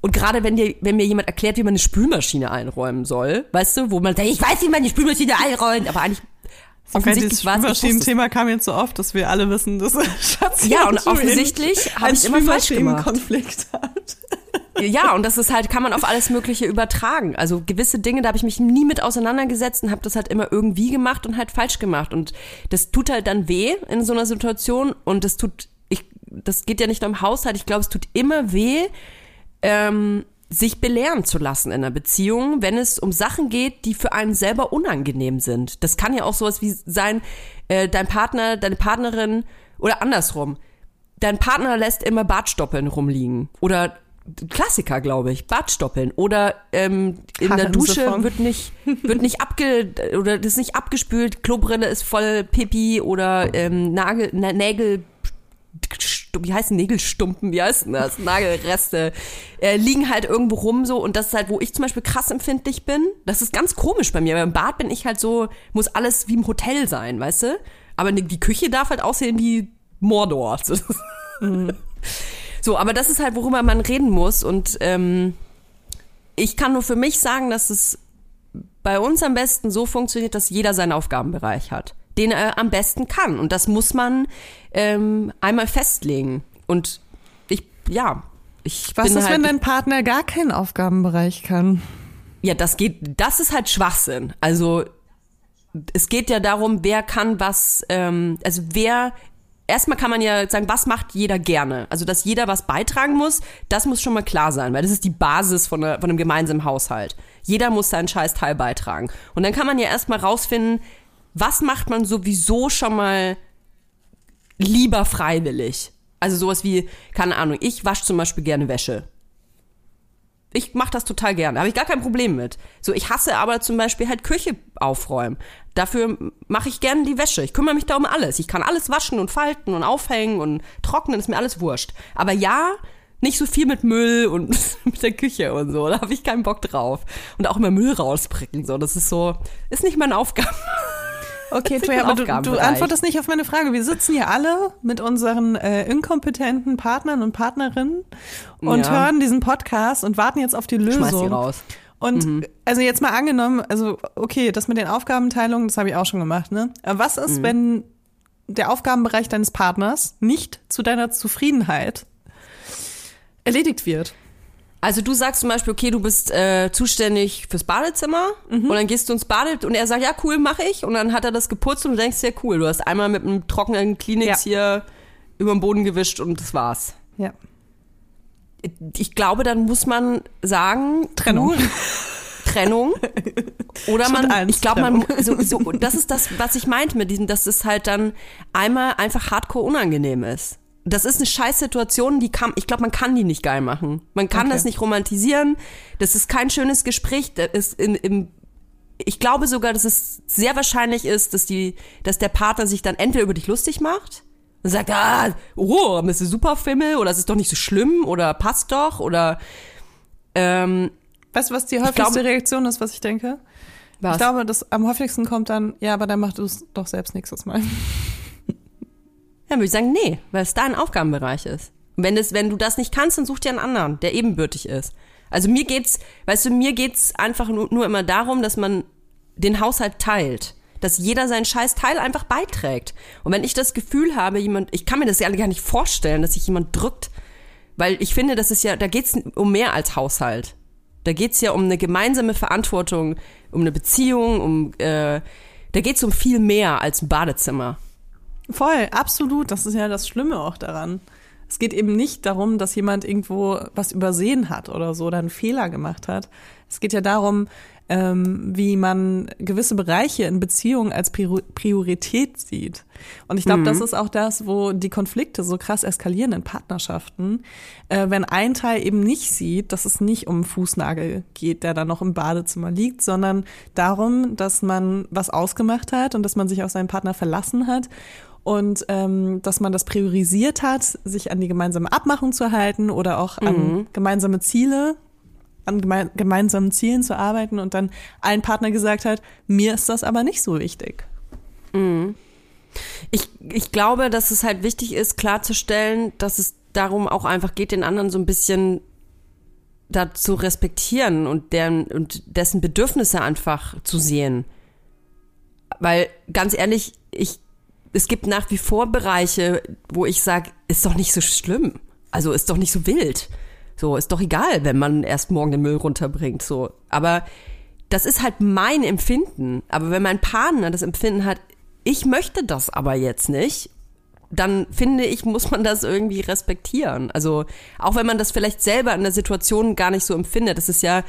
Und gerade wenn dir, wenn mir jemand erklärt, wie man eine Spülmaschine einräumen soll, weißt du, wo man sagt, ich weiß, wie man eine Spülmaschine einräumt, aber eigentlich offensichtlich okay, das Thema kam jetzt so oft, dass wir alle wissen, dass (laughs) Schatz Ja, und offensichtlich habe ich immer falsch gemacht. Konflikt hat. (laughs) Ja, und das ist halt, kann man auf alles Mögliche übertragen. Also gewisse Dinge, da habe ich mich nie mit auseinandergesetzt und habe das halt immer irgendwie gemacht und halt falsch gemacht. Und das tut halt dann weh in so einer Situation und das tut, ich, das geht ja nicht nur im Haushalt, ich glaube, es tut immer weh, ähm, sich belehren zu lassen in einer Beziehung, wenn es um Sachen geht, die für einen selber unangenehm sind. Das kann ja auch sowas wie sein, äh, dein Partner, deine Partnerin oder andersrum. Dein Partner lässt immer Bartstoppeln rumliegen oder Klassiker, glaube ich, Bartstoppeln oder ähm, in der Dusche wird nicht wird nicht abge oder das ist nicht abgespült, Klobrille ist voll Pipi oder (laughs) ähm, Nagel, Nägel wie heißen Nägelstumpen, wie heißt das? Nagelreste, äh, liegen halt irgendwo rum so und das ist halt, wo ich zum Beispiel krass empfindlich bin. Das ist ganz komisch bei mir, weil im Bad bin ich halt so, muss alles wie im Hotel sein, weißt du? Aber die Küche darf halt aussehen wie Mordor. Mhm. (laughs) So, aber das ist halt, worüber man reden muss und ähm, ich kann nur für mich sagen, dass es bei uns am besten so funktioniert, dass jeder seinen Aufgabenbereich hat den er am besten kann. Und das muss man ähm, einmal festlegen. Und ich, ja, ich Was ist, halt, wenn dein Partner gar keinen Aufgabenbereich kann? Ja, das geht, das ist halt Schwachsinn. Also es geht ja darum, wer kann was, ähm, also wer erstmal kann man ja sagen, was macht jeder gerne? Also, dass jeder was beitragen muss, das muss schon mal klar sein, weil das ist die Basis von, einer, von einem gemeinsamen Haushalt. Jeder muss seinen scheiß Teil beitragen. Und dann kann man ja erstmal rausfinden, was macht man sowieso schon mal lieber freiwillig? Also sowas wie, keine Ahnung, ich wasche zum Beispiel gerne Wäsche. Ich mache das total gerne, habe ich gar kein Problem mit. So, ich hasse aber zum Beispiel halt Küche aufräumen. Dafür mache ich gerne die Wäsche. Ich kümmere mich da um alles. Ich kann alles waschen und falten und aufhängen und trocknen, ist mir alles wurscht. Aber ja, nicht so viel mit Müll und (laughs) mit der Küche und so. Da habe ich keinen Bock drauf. Und auch immer Müll rauspricken. So, das ist so, ist nicht meine Aufgabe. Okay, Toya, aber du, du antwortest nicht auf meine Frage. Wir sitzen hier alle mit unseren äh, inkompetenten Partnern und Partnerinnen und ja. hören diesen Podcast und warten jetzt auf die Lösung. Schmeiß sie raus. Und mhm. also jetzt mal angenommen, also okay, das mit den Aufgabenteilungen, das habe ich auch schon gemacht, ne? Aber was ist, mhm. wenn der Aufgabenbereich deines Partners nicht zu deiner Zufriedenheit erledigt wird? Also du sagst zum Beispiel, okay, du bist äh, zuständig fürs Badezimmer mhm. und dann gehst du ins Bade und er sagt, ja cool, mache ich und dann hat er das geputzt und du denkst, ja cool, du hast einmal mit einem trockenen Kleenex ja. hier über den Boden gewischt und das war's. Ja. Ich glaube, dann muss man sagen, Trennung. Trennung. Oder man, ich glaube, man, so, so, das ist das, was ich meinte mit diesem, dass es halt dann einmal einfach hardcore unangenehm ist das ist eine Scheißsituation, die kann, ich glaube, man kann die nicht geil machen. Man kann okay. das nicht romantisieren. Das ist kein schönes Gespräch. Das ist in, im, ich glaube sogar, dass es sehr wahrscheinlich ist, dass die, dass der Partner sich dann entweder über dich lustig macht und sagt, ah, oh, das ist super Fimmel oder es ist doch nicht so schlimm oder passt doch oder, ähm, Weißt du, was die häufigste glaube, Reaktion ist, was ich denke? Was? Ich glaube, das am häufigsten kommt dann, ja, aber dann mach du es doch selbst nächstes Mal. Dann würde ich sagen, nee, weil es dein Aufgabenbereich ist. Und wenn, das, wenn du das nicht kannst, dann such dir einen anderen, der ebenbürtig ist. Also mir geht's, weißt du, mir geht's einfach nur, nur immer darum, dass man den Haushalt teilt. Dass jeder seinen scheiß Teil einfach beiträgt. Und wenn ich das Gefühl habe, jemand, ich kann mir das ja gar nicht vorstellen, dass sich jemand drückt, weil ich finde, das ist ja, da geht's um mehr als Haushalt. Da geht's ja um eine gemeinsame Verantwortung, um eine Beziehung, um, äh, da geht's um viel mehr als ein Badezimmer. Voll, absolut. Das ist ja das Schlimme auch daran. Es geht eben nicht darum, dass jemand irgendwo was übersehen hat oder so oder einen Fehler gemacht hat. Es geht ja darum, ähm, wie man gewisse Bereiche in Beziehungen als Priorität sieht. Und ich glaube, mhm. das ist auch das, wo die Konflikte so krass eskalieren in Partnerschaften, äh, wenn ein Teil eben nicht sieht, dass es nicht um einen Fußnagel geht, der da noch im Badezimmer liegt, sondern darum, dass man was ausgemacht hat und dass man sich auf seinen Partner verlassen hat und ähm, dass man das priorisiert hat, sich an die gemeinsame Abmachung zu halten oder auch an mhm. gemeinsame Ziele, an geme gemeinsamen Zielen zu arbeiten und dann ein Partner gesagt hat, mir ist das aber nicht so wichtig. Mhm. Ich, ich glaube, dass es halt wichtig ist, klarzustellen, dass es darum auch einfach geht, den anderen so ein bisschen da zu respektieren und deren und dessen Bedürfnisse einfach zu sehen. Weil ganz ehrlich, ich es gibt nach wie vor Bereiche, wo ich sage, ist doch nicht so schlimm. Also ist doch nicht so wild. So, ist doch egal, wenn man erst morgen den Müll runterbringt. So. Aber das ist halt mein Empfinden. Aber wenn mein Partner das Empfinden hat, ich möchte das aber jetzt nicht, dann finde ich, muss man das irgendwie respektieren. Also auch wenn man das vielleicht selber in der Situation gar nicht so empfindet. Das ist ja,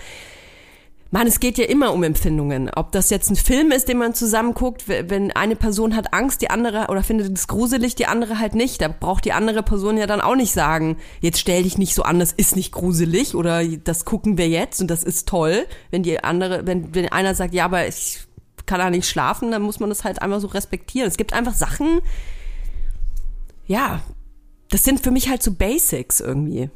Mann, es geht ja immer um Empfindungen. Ob das jetzt ein Film ist, den man zusammen guckt, wenn eine Person hat Angst, die andere oder findet es gruselig, die andere halt nicht. Da braucht die andere Person ja dann auch nicht sagen, jetzt stell dich nicht so an, das ist nicht gruselig oder das gucken wir jetzt und das ist toll. Wenn die andere, wenn, wenn einer sagt, ja, aber ich kann da nicht schlafen, dann muss man das halt einfach so respektieren. Es gibt einfach Sachen, ja, das sind für mich halt so Basics irgendwie.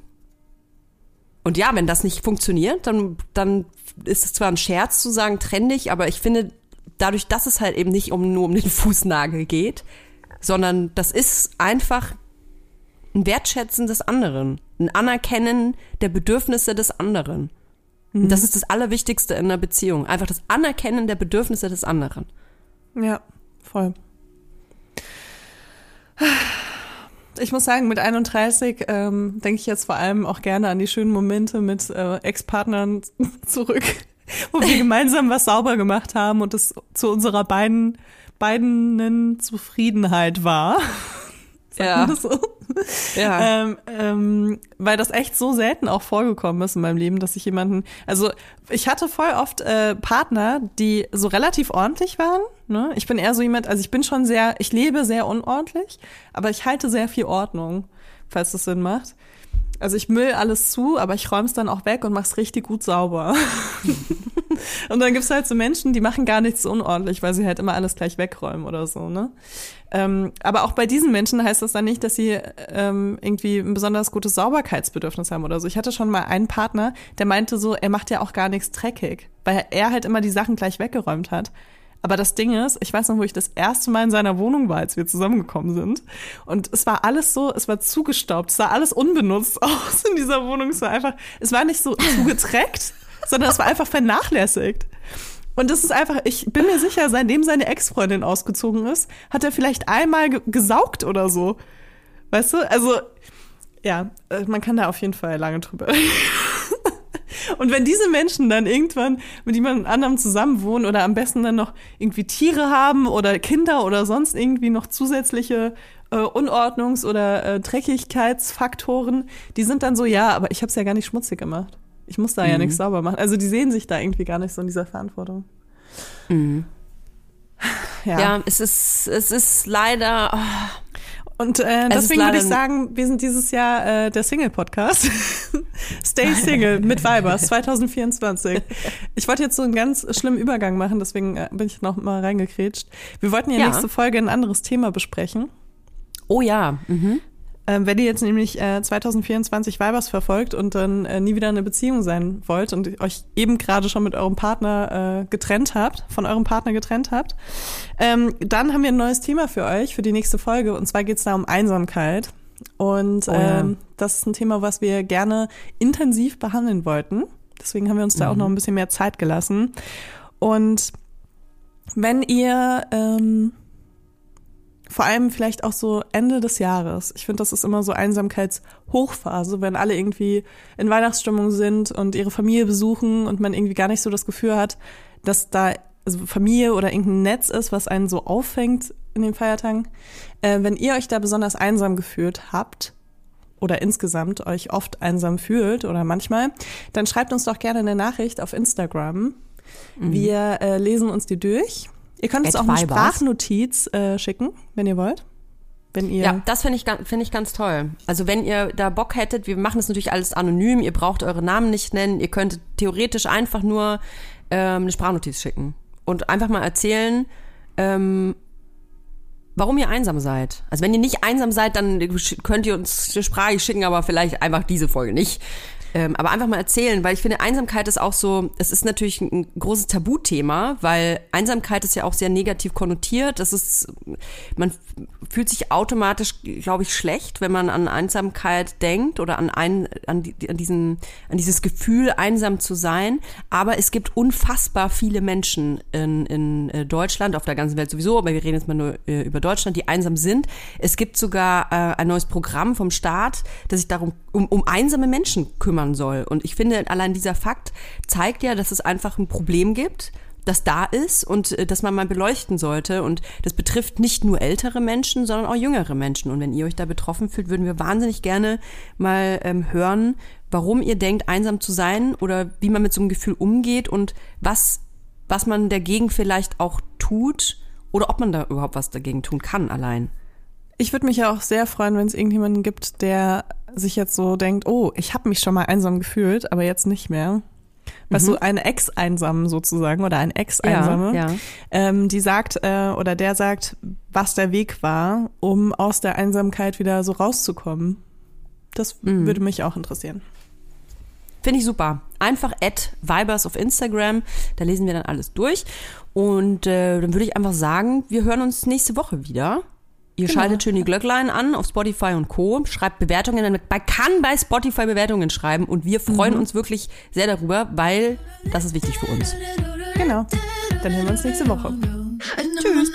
Und ja, wenn das nicht funktioniert, dann, dann ist es zwar ein Scherz zu sagen, trenn dich, aber ich finde, dadurch, dass es halt eben nicht um, nur um den (laughs) Fußnagel geht, sondern das ist einfach ein Wertschätzen des anderen, ein Anerkennen der Bedürfnisse des anderen. Mhm. Und das ist das Allerwichtigste in einer Beziehung. Einfach das Anerkennen der Bedürfnisse des anderen. Ja, voll. Ich muss sagen, mit 31 ähm, denke ich jetzt vor allem auch gerne an die schönen Momente mit äh, Ex-Partnern (laughs) zurück, wo wir gemeinsam was sauber gemacht haben und es zu unserer beiden beiden Zufriedenheit war. (laughs) Ja. So. Ja. (laughs) Ähm, ähm, weil das echt so selten auch vorgekommen ist in meinem Leben, dass ich jemanden, also ich hatte voll oft äh, Partner, die so relativ ordentlich waren. Ne? Ich bin eher so jemand, also ich bin schon sehr, ich lebe sehr unordentlich, aber ich halte sehr viel Ordnung, falls das Sinn macht. Also ich müll alles zu, aber ich räume es dann auch weg und mach's richtig gut sauber. (laughs) und dann gibt's halt so Menschen, die machen gar nichts unordentlich, weil sie halt immer alles gleich wegräumen oder so, ne? Ähm, aber auch bei diesen Menschen heißt das dann nicht, dass sie ähm, irgendwie ein besonders gutes Sauberkeitsbedürfnis haben oder so. Ich hatte schon mal einen Partner, der meinte so, er macht ja auch gar nichts dreckig, weil er halt immer die Sachen gleich weggeräumt hat. Aber das Ding ist, ich weiß noch, wo ich das erste Mal in seiner Wohnung war, als wir zusammengekommen sind. Und es war alles so, es war zugestaubt, es sah alles unbenutzt (laughs) aus in dieser Wohnung. Es war einfach, es war nicht so (laughs) zugetreckt, sondern es war einfach vernachlässigt. Und das ist einfach, ich bin mir sicher, seitdem seine Ex-Freundin ausgezogen ist, hat er vielleicht einmal ge gesaugt oder so. Weißt du? Also, ja, äh, man kann da auf jeden Fall lange drüber. (laughs) Und wenn diese Menschen dann irgendwann mit jemand anderem zusammenwohnen oder am besten dann noch irgendwie Tiere haben oder Kinder oder sonst irgendwie noch zusätzliche äh, Unordnungs- oder äh, Dreckigkeitsfaktoren, die sind dann so, ja, aber ich habe es ja gar nicht schmutzig gemacht. Ich muss da mhm. ja nichts sauber machen. Also die sehen sich da irgendwie gar nicht so in dieser Verantwortung. Mhm. Ja. ja, es ist, es ist leider. Oh. Und äh, deswegen würde ich sagen, wir sind dieses Jahr äh, der Single-Podcast. (laughs) Stay Single mit Vibers 2024. Ich wollte jetzt so einen ganz schlimmen Übergang machen, deswegen äh, bin ich noch mal reingekrätscht. Wir wollten ja, ja. nächste Folge ein anderes Thema besprechen. Oh ja. Mhm. Ähm, wenn ihr jetzt nämlich äh, 2024 Weibers verfolgt und dann äh, nie wieder in einer Beziehung sein wollt und euch eben gerade schon mit eurem Partner äh, getrennt habt, von eurem Partner getrennt habt, ähm, dann haben wir ein neues Thema für euch für die nächste Folge und zwar geht es da um Einsamkeit. Und oh ja. ähm, das ist ein Thema, was wir gerne intensiv behandeln wollten. Deswegen haben wir uns da mhm. auch noch ein bisschen mehr Zeit gelassen. Und wenn ihr ähm, vor allem vielleicht auch so Ende des Jahres. Ich finde, das ist immer so Einsamkeitshochphase, wenn alle irgendwie in Weihnachtsstimmung sind und ihre Familie besuchen und man irgendwie gar nicht so das Gefühl hat, dass da also Familie oder irgendein Netz ist, was einen so auffängt in den Feiertagen. Äh, wenn ihr euch da besonders einsam gefühlt habt oder insgesamt euch oft einsam fühlt oder manchmal, dann schreibt uns doch gerne eine Nachricht auf Instagram. Mhm. Wir äh, lesen uns die durch Ihr könnt uns auch eine Sprachnotiz äh, schicken, wenn ihr wollt. Wenn ihr ja, das finde ich, find ich ganz toll. Also wenn ihr da Bock hättet, wir machen das natürlich alles anonym, ihr braucht eure Namen nicht nennen, ihr könnt theoretisch einfach nur ähm, eine Sprachnotiz schicken und einfach mal erzählen, ähm, warum ihr einsam seid. Also wenn ihr nicht einsam seid, dann könnt ihr uns eine Sprache schicken, aber vielleicht einfach diese Folge nicht. Ähm, aber einfach mal erzählen, weil ich finde, Einsamkeit ist auch so, es ist natürlich ein großes Tabuthema, weil Einsamkeit ist ja auch sehr negativ konnotiert. Das ist, man fühlt sich automatisch, glaube ich, schlecht, wenn man an Einsamkeit denkt oder an, ein, an, die, an, diesen, an dieses Gefühl, einsam zu sein. Aber es gibt unfassbar viele Menschen in, in äh, Deutschland, auf der ganzen Welt sowieso, aber wir reden jetzt mal nur äh, über Deutschland, die einsam sind. Es gibt sogar äh, ein neues Programm vom Staat, das sich darum um, um einsame Menschen kümmern soll. Und ich finde, allein dieser Fakt zeigt ja, dass es einfach ein Problem gibt das da ist und äh, das man mal beleuchten sollte. Und das betrifft nicht nur ältere Menschen, sondern auch jüngere Menschen. Und wenn ihr euch da betroffen fühlt, würden wir wahnsinnig gerne mal ähm, hören, warum ihr denkt, einsam zu sein oder wie man mit so einem Gefühl umgeht und was, was man dagegen vielleicht auch tut oder ob man da überhaupt was dagegen tun kann allein. Ich würde mich ja auch sehr freuen, wenn es irgendjemanden gibt, der sich jetzt so denkt, oh, ich habe mich schon mal einsam gefühlt, aber jetzt nicht mehr. Was mhm. so eine Ex-Einsame sozusagen oder ein Ex-Einsame, ja, ja. ähm, die sagt äh, oder der sagt, was der Weg war, um aus der Einsamkeit wieder so rauszukommen. Das mhm. würde mich auch interessieren. Finde ich super. Einfach at Vibers auf Instagram, da lesen wir dann alles durch. Und äh, dann würde ich einfach sagen, wir hören uns nächste Woche wieder. Ihr genau. schaltet schön die Glöcklein an auf Spotify und Co. Schreibt Bewertungen. Man kann bei Spotify Bewertungen schreiben und wir freuen mhm. uns wirklich sehr darüber, weil das ist wichtig für uns. Genau. Dann hören wir uns nächste Woche. Tschüss.